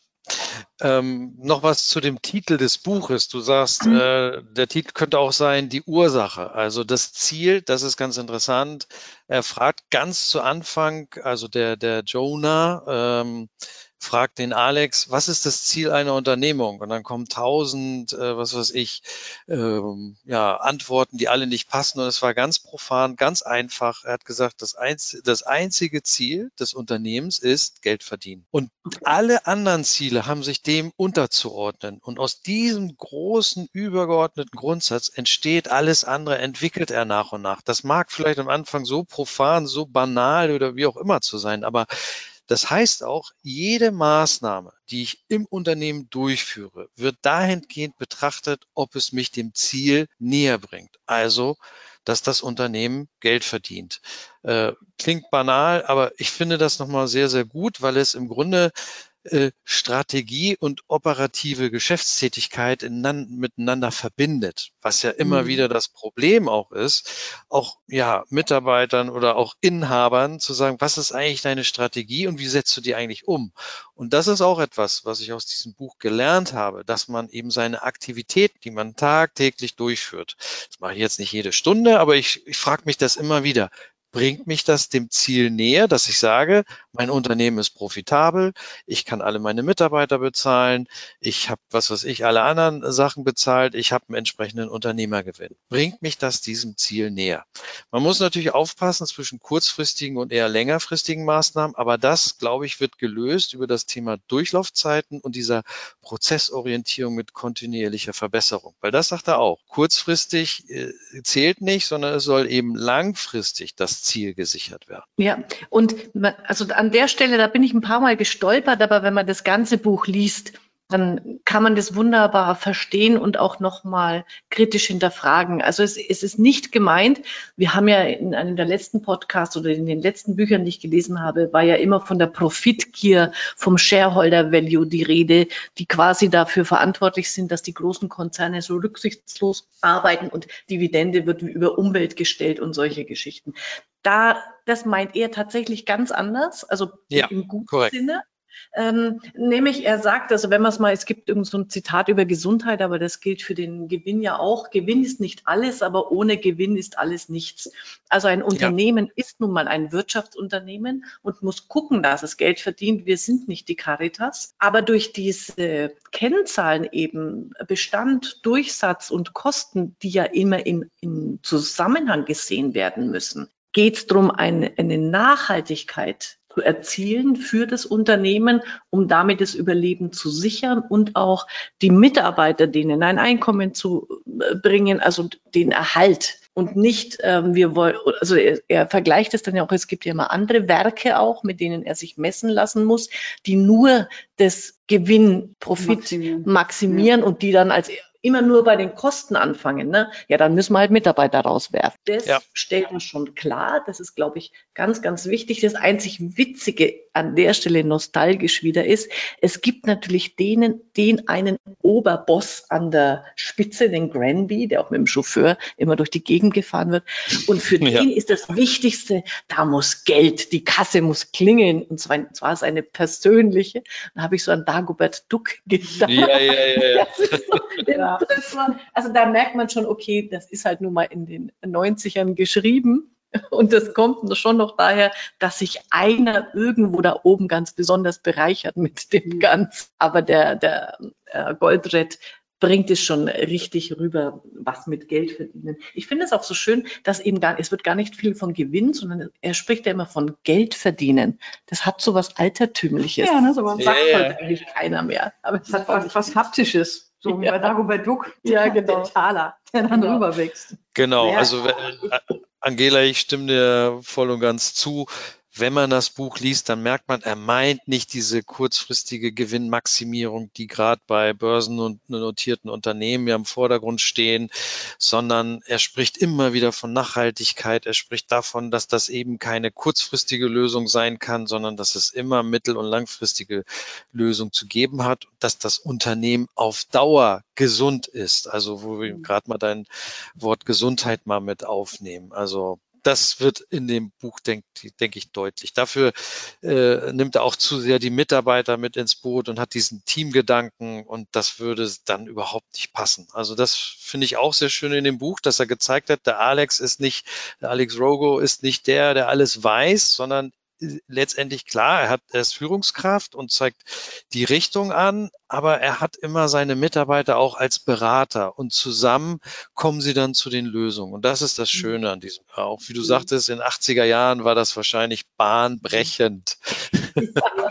[SPEAKER 2] Ähm, noch was zu dem Titel des Buches. Du sagst, mhm. äh, der Titel könnte auch sein die Ursache. Also das Ziel, das ist ganz interessant. Er fragt ganz zu Anfang, also der der Jonah, ähm, fragt den Alex, was ist das Ziel einer Unternehmung? Und dann kommen tausend, äh, was weiß ich, ähm, ja, Antworten, die alle nicht passen. Und es war ganz profan, ganz einfach. Er hat gesagt, das, einz das einzige Ziel des Unternehmens ist Geld verdienen. Und alle anderen Ziele haben sich dem unterzuordnen. Und aus diesem großen, übergeordneten Grundsatz entsteht alles andere, entwickelt er nach und nach. Das mag vielleicht am Anfang so profan, so banal oder wie auch immer zu sein, aber das heißt auch, jede Maßnahme, die ich im Unternehmen durchführe, wird dahingehend betrachtet, ob es mich dem Ziel näher bringt. Also, dass das Unternehmen Geld verdient. Äh, klingt banal, aber ich finde das nochmal sehr, sehr gut, weil es im Grunde äh, Strategie und operative Geschäftstätigkeit in, miteinander verbindet, was ja immer mhm. wieder das Problem auch ist, auch ja Mitarbeitern oder auch Inhabern zu sagen, was ist eigentlich deine Strategie und wie setzt du die eigentlich um? Und das ist auch etwas, was ich aus diesem Buch gelernt habe, dass man eben seine Aktivität, die man tagtäglich durchführt, das mache ich jetzt nicht jede Stunde, aber ich, ich frage mich das immer wieder, bringt mich das dem Ziel näher, dass ich sage, mein Unternehmen ist profitabel, ich kann alle meine Mitarbeiter bezahlen, ich habe, was weiß ich, alle anderen Sachen bezahlt, ich habe einen entsprechenden Unternehmergewinn. Bringt mich das diesem Ziel näher? Man muss natürlich aufpassen zwischen kurzfristigen und eher längerfristigen Maßnahmen, aber das, glaube ich, wird gelöst über das Thema Durchlaufzeiten und dieser Prozessorientierung mit kontinuierlicher Verbesserung. Weil das sagt er auch. Kurzfristig äh, zählt nicht, sondern es soll eben langfristig das Ziel gesichert werden.
[SPEAKER 1] Ja, und also an der Stelle, da bin ich ein paar Mal gestolpert, aber wenn man das ganze Buch liest, dann kann man das wunderbar verstehen und auch nochmal kritisch hinterfragen. Also es, es, ist nicht gemeint, wir haben ja in einem der letzten Podcasts oder in den letzten Büchern, die ich gelesen habe, war ja immer von der Profitgier, vom Shareholder Value die Rede, die quasi dafür verantwortlich sind, dass die großen Konzerne so rücksichtslos arbeiten und Dividende wird über Umwelt gestellt und solche Geschichten. Da, das meint er tatsächlich ganz anders, also ja, im guten korrekt. Sinne. Ähm, nämlich, er sagt, also wenn man es mal, es gibt irgend so ein Zitat über Gesundheit, aber das gilt für den Gewinn ja auch. Gewinn ist nicht alles, aber ohne Gewinn ist alles nichts. Also ein Unternehmen ja. ist nun mal ein Wirtschaftsunternehmen und muss gucken, dass es Geld verdient. Wir sind nicht die Caritas. Aber durch diese Kennzahlen eben Bestand, Durchsatz und Kosten, die ja immer im, im Zusammenhang gesehen werden müssen, geht es darum, eine, eine Nachhaltigkeit zu erzielen für das Unternehmen, um damit das Überleben zu sichern und auch die Mitarbeiter denen ein Einkommen zu äh, bringen, also den Erhalt und nicht, ähm, wir wollen, also er, er vergleicht es dann ja auch, es gibt ja immer andere Werke auch, mit denen er sich messen lassen muss, die nur das Gewinn, Profit maximieren, maximieren ja. und die dann als immer nur bei den Kosten anfangen, ne? ja, dann müssen wir halt Mitarbeiter rauswerfen. Das
[SPEAKER 2] Ja.
[SPEAKER 1] stellt er schon klar. Das ist, glaube ich, ganz, ganz wichtig. Das einzig Witzige an der Stelle nostalgisch wieder ist, es gibt natürlich denen, den einen Oberboss an der Spitze, den Granby, der auch mit dem Chauffeur immer durch die Gegend gefahren wird. Und für <laughs>
[SPEAKER 2] Ja.
[SPEAKER 1] den ist das Wichtigste, da muss Geld, die Kasse muss klingeln. Und zwar, zwar seine persönliche. Da habe ich so an Dagobert Duck gedacht.
[SPEAKER 2] Ja, ja, ja, ja. <laughs>
[SPEAKER 1] Das ist so,
[SPEAKER 3] Ja.
[SPEAKER 1] das war, also da merkt man schon, okay, das ist halt nun mal in den 90ern geschrieben. Und das kommt schon noch daher, dass sich einer irgendwo da oben ganz besonders bereichert mit dem Ganzen. Aber der, der äh, Goldred bringt es schon richtig rüber, was mit Geld verdienen. Ich finde es auch so schön, dass eben gar, es wird gar nicht viel von Gewinn, sondern er spricht ja immer von Geld verdienen. Das hat so was Altertümliches.
[SPEAKER 3] Ja, ne, sowas.
[SPEAKER 1] Das sagt
[SPEAKER 2] Ja, ja.
[SPEAKER 1] heute eigentlich keiner mehr. Aber es
[SPEAKER 3] Das hat was, was Haptisches, so wie
[SPEAKER 1] Ja.
[SPEAKER 3] bei Dagobert Duck.
[SPEAKER 1] Ja, <laughs> genau.
[SPEAKER 3] Der Taler, der dann
[SPEAKER 1] Genau.
[SPEAKER 3] rüberwächst.
[SPEAKER 2] Genau,
[SPEAKER 3] Ja.
[SPEAKER 2] also wenn- äh, Angela, ich stimme dir voll und ganz zu. Wenn man das Buch liest, dann merkt man, er meint nicht diese kurzfristige Gewinnmaximierung, die gerade bei Börsen und notierten Unternehmen ja im Vordergrund stehen, sondern er spricht immer wieder von Nachhaltigkeit. Er spricht davon, dass das eben keine kurzfristige Lösung sein kann, sondern dass es immer mittel- und langfristige Lösung zu geben hat, dass das Unternehmen auf Dauer gesund ist. Also wo wir gerade mal dein Wort Gesundheit mal mit aufnehmen. Also das wird in dem Buch, denke denk ich, deutlich. Dafür äh, nimmt er auch zu sehr die Mitarbeiter mit ins Boot und hat diesen Teamgedanken und das würde dann überhaupt nicht passen. Also das finde ich auch sehr schön in dem Buch, dass er gezeigt hat, der Alex ist nicht, der Alex Rogo ist nicht der, der alles weiß, sondern letztendlich klar, er hat, er ist Führungskraft und zeigt die Richtung an, aber er hat immer seine Mitarbeiter auch als Berater und zusammen kommen sie dann zu den Lösungen. Und das ist das Schöne an diesem, auch wie du sagtest, in 80er Jahren war das wahrscheinlich bahnbrechend.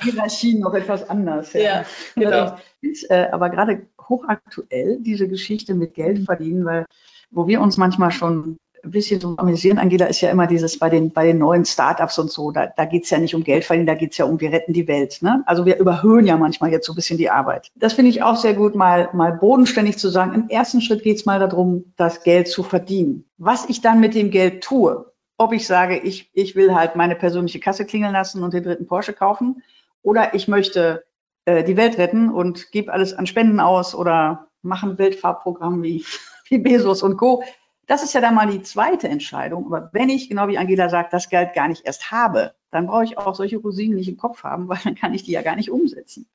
[SPEAKER 3] Hierarchien noch etwas anders.
[SPEAKER 1] Ja, genau.
[SPEAKER 3] Ist, äh, aber gerade hochaktuell, diese Geschichte mit Geld verdienen, weil wo wir uns manchmal schon ein bisschen so amüsieren, Angela, ist ja immer dieses bei den, bei den neuen Startups und so, da, da geht es ja nicht um Geld verdienen, da geht es ja um, wir retten die Welt. Ne? Also wir überhöhen ja manchmal jetzt so ein bisschen die Arbeit. Das finde ich auch sehr gut, mal, mal bodenständig zu sagen, im ersten Schritt geht es mal darum, das Geld zu verdienen. Was ich dann mit dem Geld tue, ob ich sage, ich, ich will halt meine persönliche Kasse klingeln lassen und den dritten Porsche kaufen, oder ich möchte äh, die Welt retten und gebe alles an Spenden aus oder mache ein Weltfahrprogramm wie, <laughs> wie Bezos und Co. Das ist ja dann mal die zweite Entscheidung. Aber wenn ich, genau wie Angela sagt, das Geld gar nicht erst habe, dann brauche ich auch solche Rosinen nicht im Kopf haben, <laughs> weil dann kann ich die ja gar nicht umsetzen.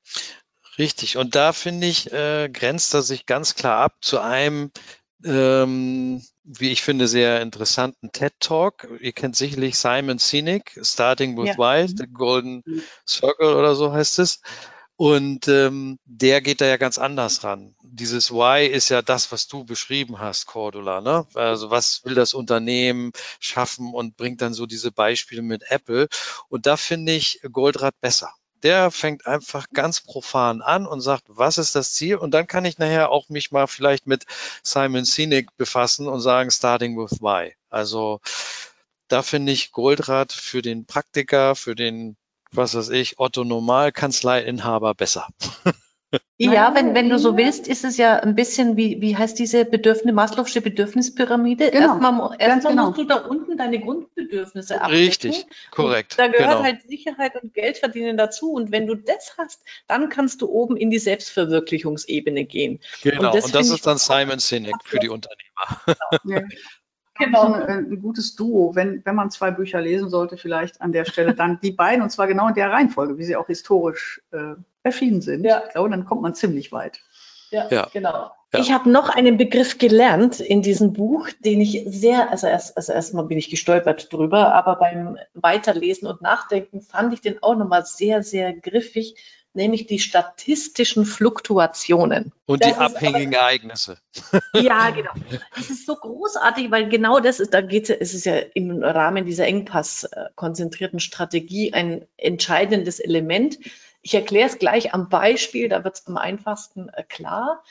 [SPEAKER 2] Richtig. Und da finde ich, äh, grenzt er sich ganz klar ab zu einem, ähm, wie ich finde, sehr interessanten TED Talk. Ihr kennt sicherlich Simon Sinek, Starting with
[SPEAKER 1] Ja.
[SPEAKER 2] Why, The Golden Circle oder so heißt es. Und ähm, der geht da ja ganz anders ran. Dieses Why ist ja das, was du beschrieben hast, Cordula. Ne? Also was will das Unternehmen schaffen und bringt dann so diese Beispiele mit Apple. Und da finde ich Goldrad besser. Der fängt einfach ganz profan an und sagt, was ist das Ziel? Und dann kann ich nachher auch mich mal vielleicht mit Simon Sinek befassen und sagen, starting with why. Also da finde ich Goldrad für den Praktiker, für den was weiß ich, Otto Normalkanzleiinhaber besser.
[SPEAKER 1] Ja, wenn, wenn du so willst, ist es ja ein bisschen wie, wie heißt diese Bedürfnis, Maslow'sche Bedürfnispyramide?
[SPEAKER 3] Genau,
[SPEAKER 1] Erstmal, erstmal
[SPEAKER 3] genau.
[SPEAKER 1] musst du da unten deine Grundbedürfnisse abdecken.
[SPEAKER 2] Richtig, korrekt.
[SPEAKER 1] Und da gehört
[SPEAKER 2] genau.
[SPEAKER 1] halt Sicherheit und Geld verdienen dazu. Und wenn du das hast, dann kannst du oben in die Selbstverwirklichungsebene gehen.
[SPEAKER 2] genau.
[SPEAKER 1] und das
[SPEAKER 2] Und das ist dann Simon Sinek für die Unternehmer.
[SPEAKER 3] Ja. <laughs>
[SPEAKER 1] Genau.
[SPEAKER 3] Ein, ein gutes Duo, wenn, wenn man zwei Bücher lesen sollte, vielleicht an der Stelle dann die beiden, und zwar genau in der Reihenfolge, wie sie auch historisch äh, erschienen sind.
[SPEAKER 1] Ja.
[SPEAKER 3] Ich glaube, dann kommt man ziemlich weit.
[SPEAKER 1] Ja,
[SPEAKER 2] Ja.
[SPEAKER 1] genau.
[SPEAKER 2] Ja.
[SPEAKER 1] Ich habe noch einen Begriff gelernt in diesem Buch, den ich sehr, also erst, also erstmal bin ich gestolpert drüber, aber beim Weiterlesen und Nachdenken fand ich den auch nochmal sehr, sehr griffig, nämlich die statistischen Fluktuationen.
[SPEAKER 2] Und
[SPEAKER 1] Das
[SPEAKER 2] die
[SPEAKER 1] ist aber-
[SPEAKER 2] abhängigen Ereignisse. <laughs>
[SPEAKER 1] Ja, genau. Das ist so großartig, weil genau das ist, da geht es, es ist ja im Rahmen dieser engpass-konzentrierten Strategie ein entscheidendes Element. Ich erkläre es gleich am Beispiel, da wird es am einfachsten äh, klar.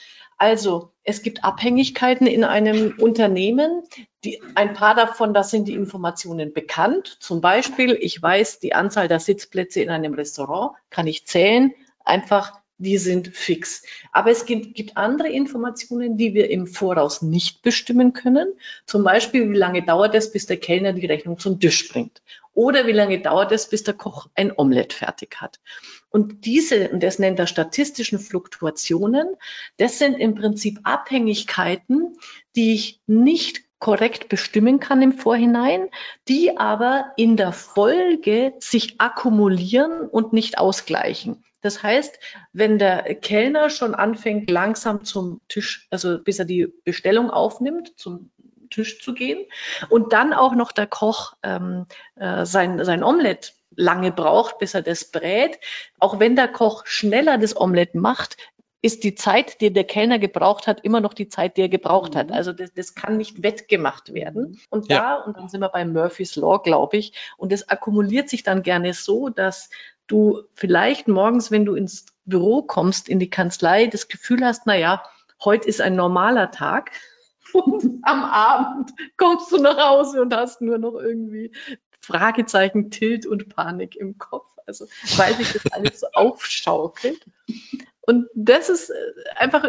[SPEAKER 1] Also, es gibt Abhängigkeiten in einem Unternehmen. Die, ein paar davon, das sind die Informationen bekannt. Zum Beispiel, ich weiß die Anzahl der Sitzplätze in einem Restaurant, kann ich zählen, einfach die sind fix. Aber es gibt, gibt, andere Informationen, die wir im Voraus nicht bestimmen können. Zum Beispiel, wie lange dauert es, bis der Kellner die Rechnung zum Tisch bringt? Oder wie lange dauert es, bis der Koch ein Omelett fertig hat? Und diese, und das nennt er statistischen Fluktuationen, das sind im Prinzip Abhängigkeiten, die ich nicht korrekt bestimmen kann im Vorhinein, die aber in der Folge sich akkumulieren und nicht ausgleichen. Das heißt, wenn der Kellner schon anfängt, langsam zum Tisch, also bis er die Bestellung aufnimmt, zum Tisch zu gehen und dann auch noch der Koch ähm, äh, sein, sein Omelett lange braucht, bis er das brät. Auch wenn der Koch schneller das Omelett macht, ist die Zeit, die der Kellner gebraucht hat, immer noch die Zeit, die er gebraucht hat. Mhm. Also das, das kann nicht wettgemacht werden. Und ja. da, und dann sind wir bei Murphy's Law, glaube ich, und das akkumuliert sich dann gerne so, dass du vielleicht morgens, wenn du ins Büro kommst, in die Kanzlei, das Gefühl hast, na ja, heute ist ein normaler Tag. Und am Abend kommst du nach Hause und hast nur noch irgendwie Fragezeichen, Tilt und Panik im Kopf. Also weil sich das alles so aufschaukelt. Und das ist äh, einfach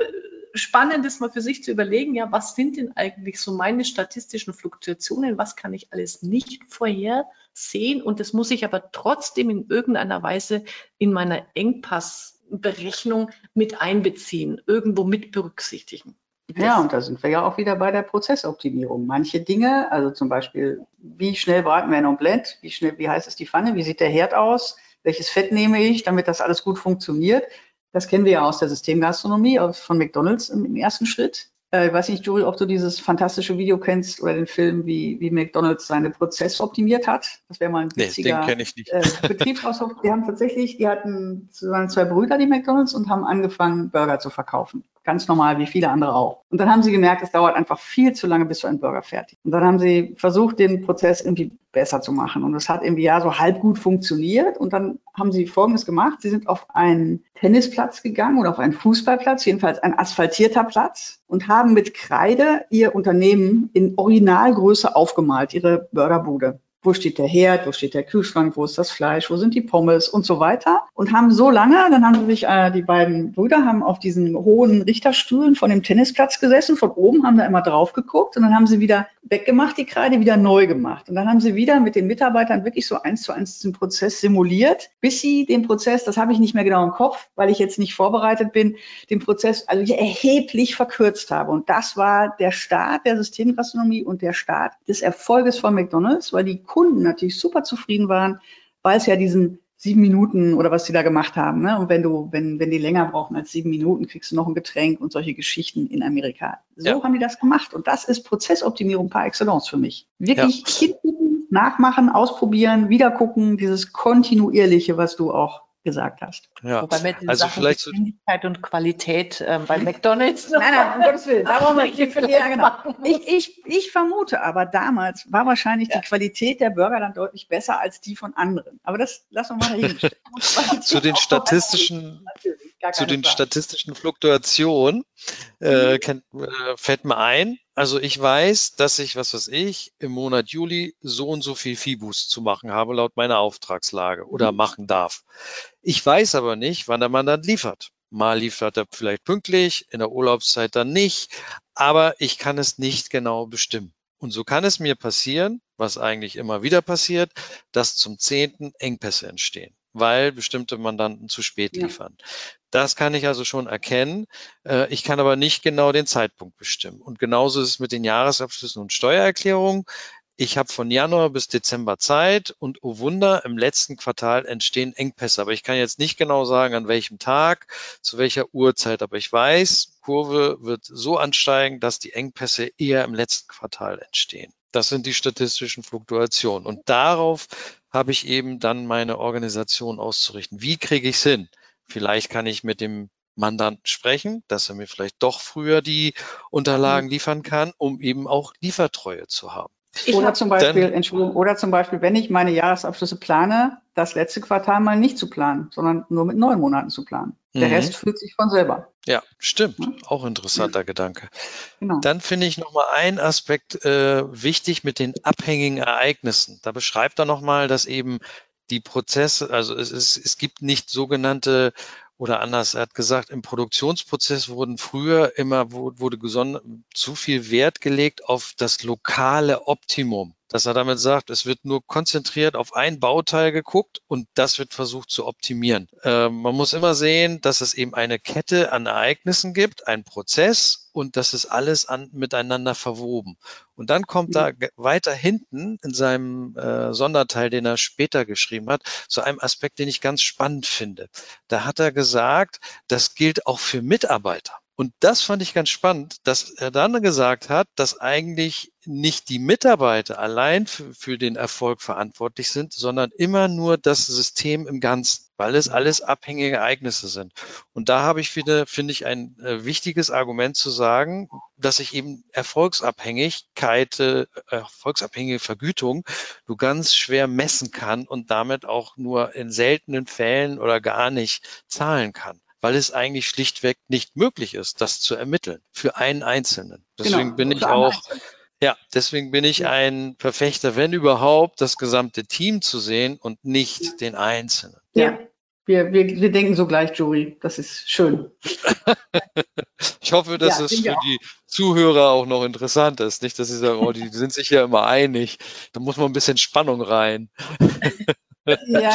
[SPEAKER 1] spannend, das mal für sich zu überlegen, ja, was sind denn eigentlich so meine statistischen Fluktuationen? Was kann ich alles nicht vorhersehen? Und das muss ich aber trotzdem in irgendeiner Weise in meiner Engpassberechnung mit einbeziehen, irgendwo mit berücksichtigen.
[SPEAKER 3] Ja, und da sind wir ja auch wieder bei der Prozessoptimierung. Manche Dinge, also zum Beispiel, wie schnell braten wir ein Omelett? Wie schnell, wie heiß ist die Pfanne? Wie sieht der Herd aus? Welches Fett nehme ich, damit das alles gut funktioniert? Das kennen wir ja aus der Systemgastronomie von McDonalds im, ersten Schritt. Äh, ich weiß nicht, Joel, ob du dieses fantastische Video kennst oder den Film, wie, wie McDonalds seine Prozesse optimiert hat. Das wäre mal ein witziger
[SPEAKER 2] nee.
[SPEAKER 3] Äh, Betriebsausdruck. <laughs> Die haben tatsächlich, die hatten waren zwei Brüder, die McDonalds, und haben angefangen, Burger zu verkaufen ganz normal wie viele andere auch. Und dann haben sie gemerkt, es dauert einfach viel zu lange, bis so ein Burger fertig. Und dann haben sie versucht, den Prozess irgendwie besser zu machen. Und es hat irgendwie ja so halb gut funktioniert. Und dann haben sie Folgendes gemacht. Sie sind auf einen Tennisplatz gegangen oder auf einen Fußballplatz, jedenfalls ein asphaltierter Platz und haben mit Kreide ihr Unternehmen in Originalgröße aufgemalt, ihre Burgerbude wo steht der Herd, wo steht der Kühlschrank, wo ist das Fleisch, wo sind die Pommes und so weiter. Und haben so lange, dann haben sich, äh, die beiden Brüder haben auf diesen hohen Richterstühlen von dem Tennisplatz gesessen, von oben haben da immer drauf geguckt und dann haben sie wieder weggemacht, die Kreide wieder neu gemacht. Und dann haben sie wieder mit den Mitarbeitern wirklich so eins zu eins den Prozess simuliert, bis sie den Prozess, das habe ich nicht mehr genau im Kopf, weil ich jetzt nicht vorbereitet bin, den Prozess also erheblich verkürzt habe. Und das war der Start der Systemgastronomie und der Start des Erfolges von McDonald's, weil die Kunden natürlich super zufrieden waren, weil es ja diesen sieben Minuten oder was die da gemacht haben. Ne? Und wenn du, wenn, wenn die länger brauchen als sieben Minuten, kriegst du noch ein Getränk und solche Geschichten in Amerika. So ja. haben die das gemacht. Und das ist Prozessoptimierung par excellence für mich. Wirklich ja. hingucken, nachmachen, ausprobieren, wieder gucken, dieses kontinuierliche, was du auch gesagt hast.
[SPEAKER 1] Ja. Wobei mit also Sachen vielleicht Geschwindigkeit und Qualität ähm, bei McDonalds. Nein, nein, um Gottes Willen. Da brauchen wir nicht ja, genau.
[SPEAKER 3] ich, ich, ich vermute aber damals war wahrscheinlich ja. die Qualität der Burger dann deutlich besser als die von anderen. Aber das lassen wir mal dahinstellen. <laughs>
[SPEAKER 2] zu den <laughs> statistischen, zu den statistischen Fluktuationen äh, kennt, äh, fällt mir ein, also ich weiß, dass ich, was weiß ich, im Monat Juli so und so viel Fibus zu machen habe, laut meiner Auftragslage oder mhm. machen darf. Ich weiß aber nicht, wann der Mandant liefert. Mal liefert er vielleicht pünktlich, in der Urlaubszeit dann nicht, aber ich kann es nicht genau bestimmen. Und so kann es mir passieren, was eigentlich immer wieder passiert, dass zum zehnten Engpässe entstehen weil bestimmte Mandanten zu spät liefern. Ja. Das kann ich also schon erkennen. Äh, ich kann aber nicht genau den Zeitpunkt bestimmen. Und genauso ist es mit den Jahresabschlüssen und Steuererklärungen. Ich habe von Januar bis Dezember Zeit und oh Wunder, im letzten Quartal entstehen Engpässe. Aber ich kann jetzt nicht genau sagen, an welchem Tag, zu welcher Uhrzeit. Aber ich weiß, Kurve wird so ansteigen, dass die Engpässe eher im letzten Quartal entstehen. Das sind die statistischen Fluktuationen. Und darauf habe ich eben dann meine Organisation auszurichten. Wie kriege ich es hin? Vielleicht kann ich mit dem Mandanten sprechen, dass er mir vielleicht doch früher die Unterlagen mhm. liefern kann, um eben auch Liefertreue zu haben.
[SPEAKER 3] Ich oder zum Beispiel, dann, Entschuldigung, oder zum Beispiel, wenn ich meine Jahresabschlüsse plane, das letzte Quartal mal nicht zu planen, sondern nur mit neun Monaten zu planen. Der mhm. Rest fühlt sich von selber.
[SPEAKER 2] Ja, stimmt. Ja. Auch interessanter ja. Gedanke. Genau. Dann finde ich nochmal einen Aspekt äh, wichtig mit den abhängigen Ereignissen. Da beschreibt er nochmal, dass eben die Prozesse, also es, ist, es gibt nicht sogenannte Oder anders, er hat gesagt, im Produktionsprozess wurden früher immer, wurde zu viel Wert gelegt auf das lokale Optimum dass er damit sagt, es wird nur konzentriert auf ein Bauteil geguckt und das wird versucht zu optimieren. Äh, man muss immer sehen, dass es eben eine Kette an Ereignissen gibt, ein Prozess und das ist alles an, miteinander verwoben. Und dann kommt da weiter hinten in seinem äh, Sonderteil, den er später geschrieben hat, zu einem Aspekt, den ich ganz spannend finde. Da hat er gesagt, das gilt auch für Mitarbeiter. Und das fand ich ganz spannend, dass er dann gesagt hat, dass eigentlich nicht die Mitarbeiter allein für, für, den Erfolg verantwortlich sind, sondern immer nur das System im Ganzen, weil es alles abhängige Ereignisse sind. Und da habe ich wieder, finde ich, ein äh, wichtiges Argument zu sagen, dass ich eben Erfolgsabhängigkeit, äh, erfolgsabhängige Vergütung du ganz schwer messen kann und damit auch nur in seltenen Fällen oder gar nicht zahlen kann weil es eigentlich schlichtweg nicht möglich ist, das zu ermitteln für einen Einzelnen. Deswegen genau, bin ich auch, ja, deswegen bin ich ein Verfechter, wenn überhaupt, das gesamte Team zu sehen und nicht den Einzelnen.
[SPEAKER 3] Ja. Wir, wir, wir denken so gleich, Joey. Das ist schön. <laughs>
[SPEAKER 2] ich hoffe, dass ja, es für die Zuhörer auch noch interessant ist. Nicht, dass sie sagen, oh, die sind sich ja immer einig. Da muss man ein bisschen Spannung rein. <laughs>
[SPEAKER 3] ja, ja,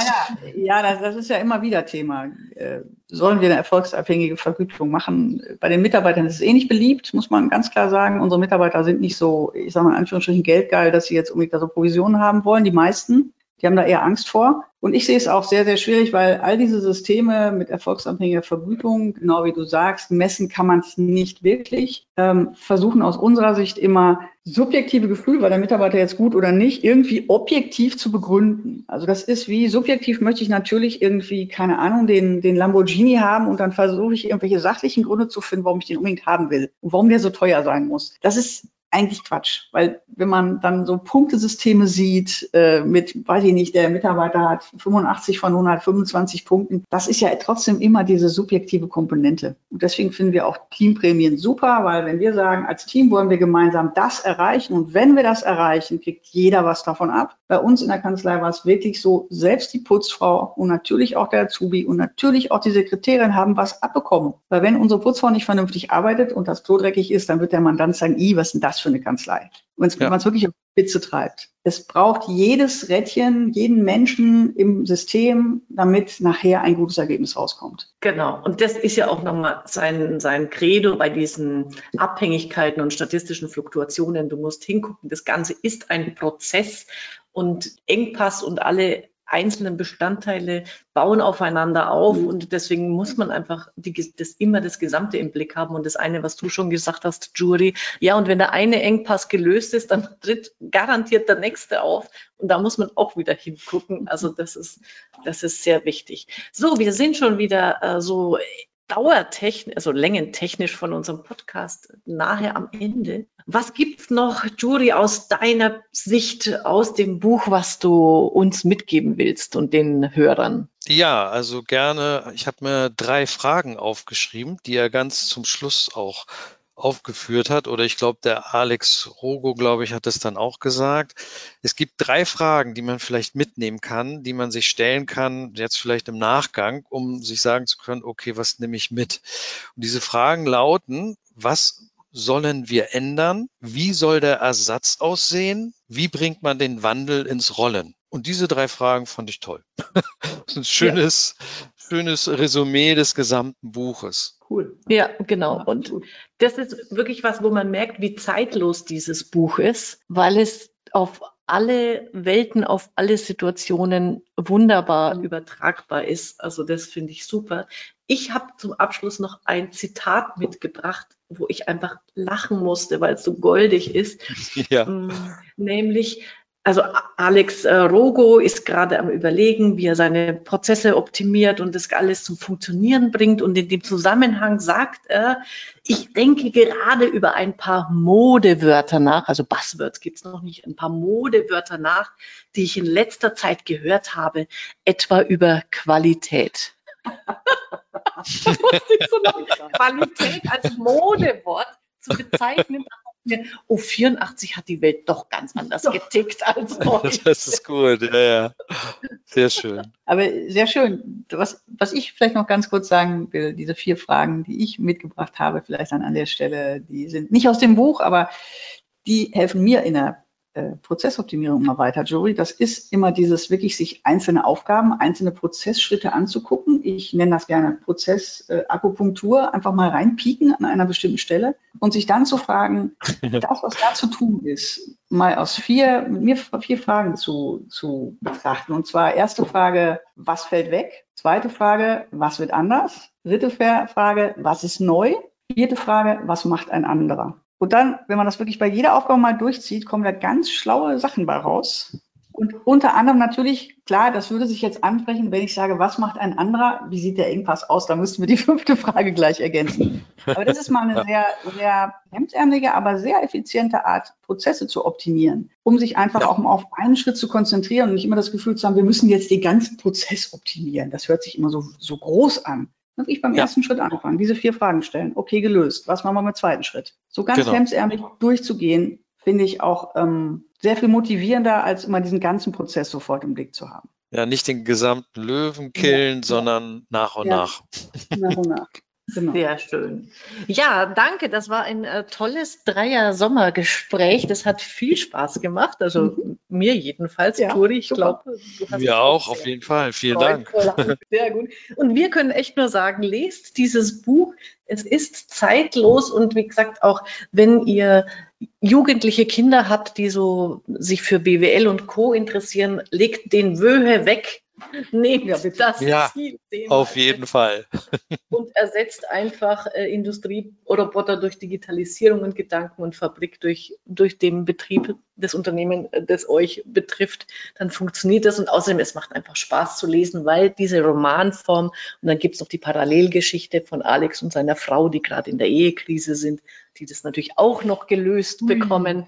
[SPEAKER 3] ja, das, das, ist ja immer wieder Thema. Äh, sollen wir eine erfolgsabhängige Vergütung machen? Bei den Mitarbeitern ist es eh nicht beliebt, muss man ganz klar sagen. Unsere Mitarbeiter sind nicht so, ich sage mal in Anführungsstrichen, geldgeil, dass sie jetzt unbedingt da so Provisionen haben wollen, die meisten. Die haben da eher Angst vor. Und ich sehe es auch sehr, sehr schwierig, weil all diese Systeme mit erfolgsabhängiger Vergütung, genau wie du sagst, messen kann man es nicht wirklich, ähm, versuchen aus unserer Sicht immer subjektive Gefühle, war der Mitarbeiter jetzt gut oder nicht, irgendwie objektiv zu begründen. Also das ist wie subjektiv möchte ich natürlich irgendwie, keine Ahnung, den, den Lamborghini haben und dann versuche ich irgendwelche sachlichen Gründe zu finden, warum ich den unbedingt haben will und warum der so teuer sein muss. Das ist eigentlich Quatsch, weil wenn man dann so Punktesysteme sieht, äh, mit, weiß ich nicht, der Mitarbeiter hat 85 von 125 Punkten, das ist ja trotzdem immer diese subjektive Komponente. Und deswegen finden wir auch Teamprämien super, weil wenn wir sagen, als Team wollen wir gemeinsam das erreichen und wenn wir das erreichen, kriegt jeder was davon ab. Bei uns in der Kanzlei war es wirklich so, selbst die Putzfrau und natürlich auch der Azubi und natürlich auch die Sekretärin haben was abbekommen. Weil wenn unsere Putzfrau nicht vernünftig arbeitet und das Klo dreckig ist, dann wird der Mandant sagen, i, was denn das für eine Kanzlei? Wenn ja. man es wirklich auf Spitze treibt. Es braucht jedes Rädchen, jeden Menschen im System, damit nachher ein gutes Ergebnis rauskommt.
[SPEAKER 1] Genau. Und das ist ja auch nochmal sein, sein Credo bei diesen Abhängigkeiten und statistischen Fluktuationen. Du musst hingucken. Das Ganze ist ein Prozess und Engpass und alle einzelnen Bestandteile bauen aufeinander auf mhm. und deswegen muss man einfach die, das, immer das Gesamte im Blick haben und das eine, was du schon gesagt hast, Jury, ja und wenn der eine Engpass gelöst ist, dann tritt garantiert der nächste auf und da muss man auch wieder hingucken. Also das ist, das ist sehr wichtig. So, wir sind schon wieder äh, so dauertechnisch, also längentechnisch von unserem Podcast nahe am Ende. Was gibt's noch, Juri, aus deiner Sicht aus dem Buch, was du uns mitgeben willst und den Hörern?
[SPEAKER 2] Ja, also gerne. Ich habe mir drei Fragen aufgeschrieben, die er ganz zum Schluss auch aufgeführt hat, oder ich glaube, der Alex Rogo, glaube ich, hat es dann auch gesagt. Es gibt drei Fragen, die man vielleicht mitnehmen kann, die man sich stellen kann, jetzt vielleicht im Nachgang, um sich sagen zu können, okay, was nehme ich mit? Und diese Fragen lauten, was sollen wir ändern? Wie soll der Ersatz aussehen? Wie bringt man den Wandel ins Rollen? Und diese drei Fragen fand ich toll. <laughs> das ist ein schönes, ja. schönes Resümee des gesamten Buches.
[SPEAKER 1] Cool. Ja, genau. Und das ist wirklich was, wo man merkt, wie zeitlos dieses Buch ist, weil es auf alle Welten, auf alle Situationen wunderbar mhm. übertragbar ist. Also das finde ich super. Ich habe zum Abschluss noch ein Zitat mitgebracht, wo ich einfach lachen musste, weil es so goldig ist. <laughs> Ja. Mm, nämlich, also Alex äh, Rogo ist gerade am Überlegen, wie er seine Prozesse optimiert und das alles zum Funktionieren bringt. Und in dem Zusammenhang sagt er, ich denke gerade über ein paar Modewörter nach, also Buzzwords gibt es noch nicht, ein paar Modewörter nach, die ich in letzter Zeit gehört habe, etwa über Qualität. <laughs> so Qualität als Modewort zu bezeichnen, <laughs> mir, oh, 84 hat die Welt doch ganz anders doch. getickt als <laughs> heute.
[SPEAKER 2] Das ist gut, ja, ja. Sehr schön.
[SPEAKER 3] Aber sehr schön. Was, was ich vielleicht noch ganz kurz sagen will, diese vier Fragen, die ich mitgebracht habe, vielleicht dann an der Stelle, die sind nicht aus dem Buch, aber die helfen mir in der äh, Prozessoptimierung immer weiter, Jory. Das ist immer dieses wirklich sich einzelne Aufgaben, einzelne Prozessschritte anzugucken. Ich nenne das gerne Prozessakupunktur, äh, einfach mal reinpieken an einer bestimmten Stelle und sich dann zu fragen, <laughs> das, was da zu tun ist, mal aus vier, mit mir vier Fragen zu, zu betrachten. Und zwar erste Frage, was fällt weg? Zweite Frage, was wird anders? Dritte Frage, was ist neu? Vierte Frage, was macht ein anderer? Und dann, wenn man das wirklich bei jeder Aufgabe mal durchzieht, kommen da ganz schlaue Sachen bei raus. Und unter anderem natürlich, klar, das würde sich jetzt ansprechen, wenn ich sage, was macht ein anderer? Wie sieht der Engpass aus? Da müssten wir die <laughs> fünfte Frage gleich ergänzen. Aber das ist mal eine sehr, sehr hemdsärmelige, aber sehr effiziente Art, Prozesse zu optimieren, um sich einfach ja. auch mal auf einen Schritt zu konzentrieren und nicht immer das Gefühl zu haben, wir müssen jetzt den ganzen Prozess optimieren. Das hört sich immer so, so groß an. Wirklich beim ja. ersten Schritt anfangen, diese vier Fragen stellen. Okay, gelöst. Was machen wir mit dem zweiten Schritt? So ganz genau. hemsärmlich durchzugehen, finde ich auch ähm, sehr viel motivierender, als immer diesen ganzen Prozess sofort im Blick zu haben.
[SPEAKER 2] Ja, nicht den gesamten Löwen killen, ja. sondern nach und ja. nach.
[SPEAKER 1] Nach und nach. <laughs> Genau. Sehr schön. Ja, danke. Das war ein äh, tolles Dreier-Sommergespräch. Das hat viel Spaß gemacht. Also mhm. <laughs> mir jedenfalls, ja, Turi. Ich glaube,
[SPEAKER 2] du hast Mir auch, auf jeden Fall. Vielen Dank.
[SPEAKER 1] Sehr gut. Und wir können echt nur sagen, lest dieses Buch. Es ist zeitlos und wie gesagt, auch wenn ihr jugendliche Kinder habt, die so sich für BWL und Co. interessieren, legt den Wöhe weg <laughs>
[SPEAKER 2] Nehmt ja, das ja, Ziel. Auf jeden Fall. <laughs>
[SPEAKER 1] Und ersetzt einfach äh, Industrieroboter durch Digitalisierung und Gedanken und Fabrik durch, durch den Betrieb des Unternehmens, äh, das euch betrifft. Dann funktioniert das und außerdem, es macht einfach Spaß zu lesen, weil diese Romanform und dann gibt es noch die Parallelgeschichte von Alex und seiner Frau, die gerade in der Ehekrise sind, die das natürlich auch noch gelöst bekommen.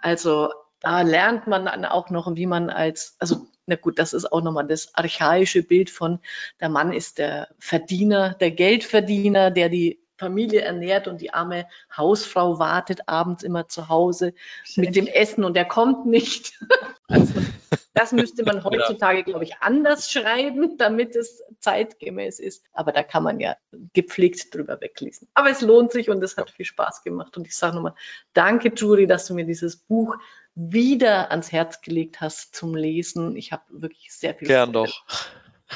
[SPEAKER 1] Also da lernt man dann auch noch, wie man als, also na gut, das ist auch nochmal das archaische Bild von, der Mann ist der Verdiener, der Geldverdiener, der die Familie ernährt und die arme Hausfrau wartet abends immer zu Hause Schön. mit dem Essen und er kommt nicht. <laughs> Also das müsste man heutzutage, glaube ich, anders schreiben, damit es zeitgemäß ist. Aber da kann man ja gepflegt drüber weglesen. Aber es lohnt sich und es hat viel Spaß gemacht. Und ich sage nochmal, danke, Jury, dass du mir dieses Buch wieder ans Herz gelegt hast zum Lesen. Ich habe wirklich sehr viel.
[SPEAKER 2] Gern Freude. doch.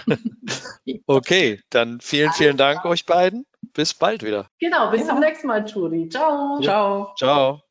[SPEAKER 2] <laughs> okay, dann vielen, vielen Dank euch beiden. Bis bald wieder.
[SPEAKER 1] Genau, bis ja. zum nächsten Mal, Jury. Ciao.
[SPEAKER 2] Ja. Ciao. Ciao.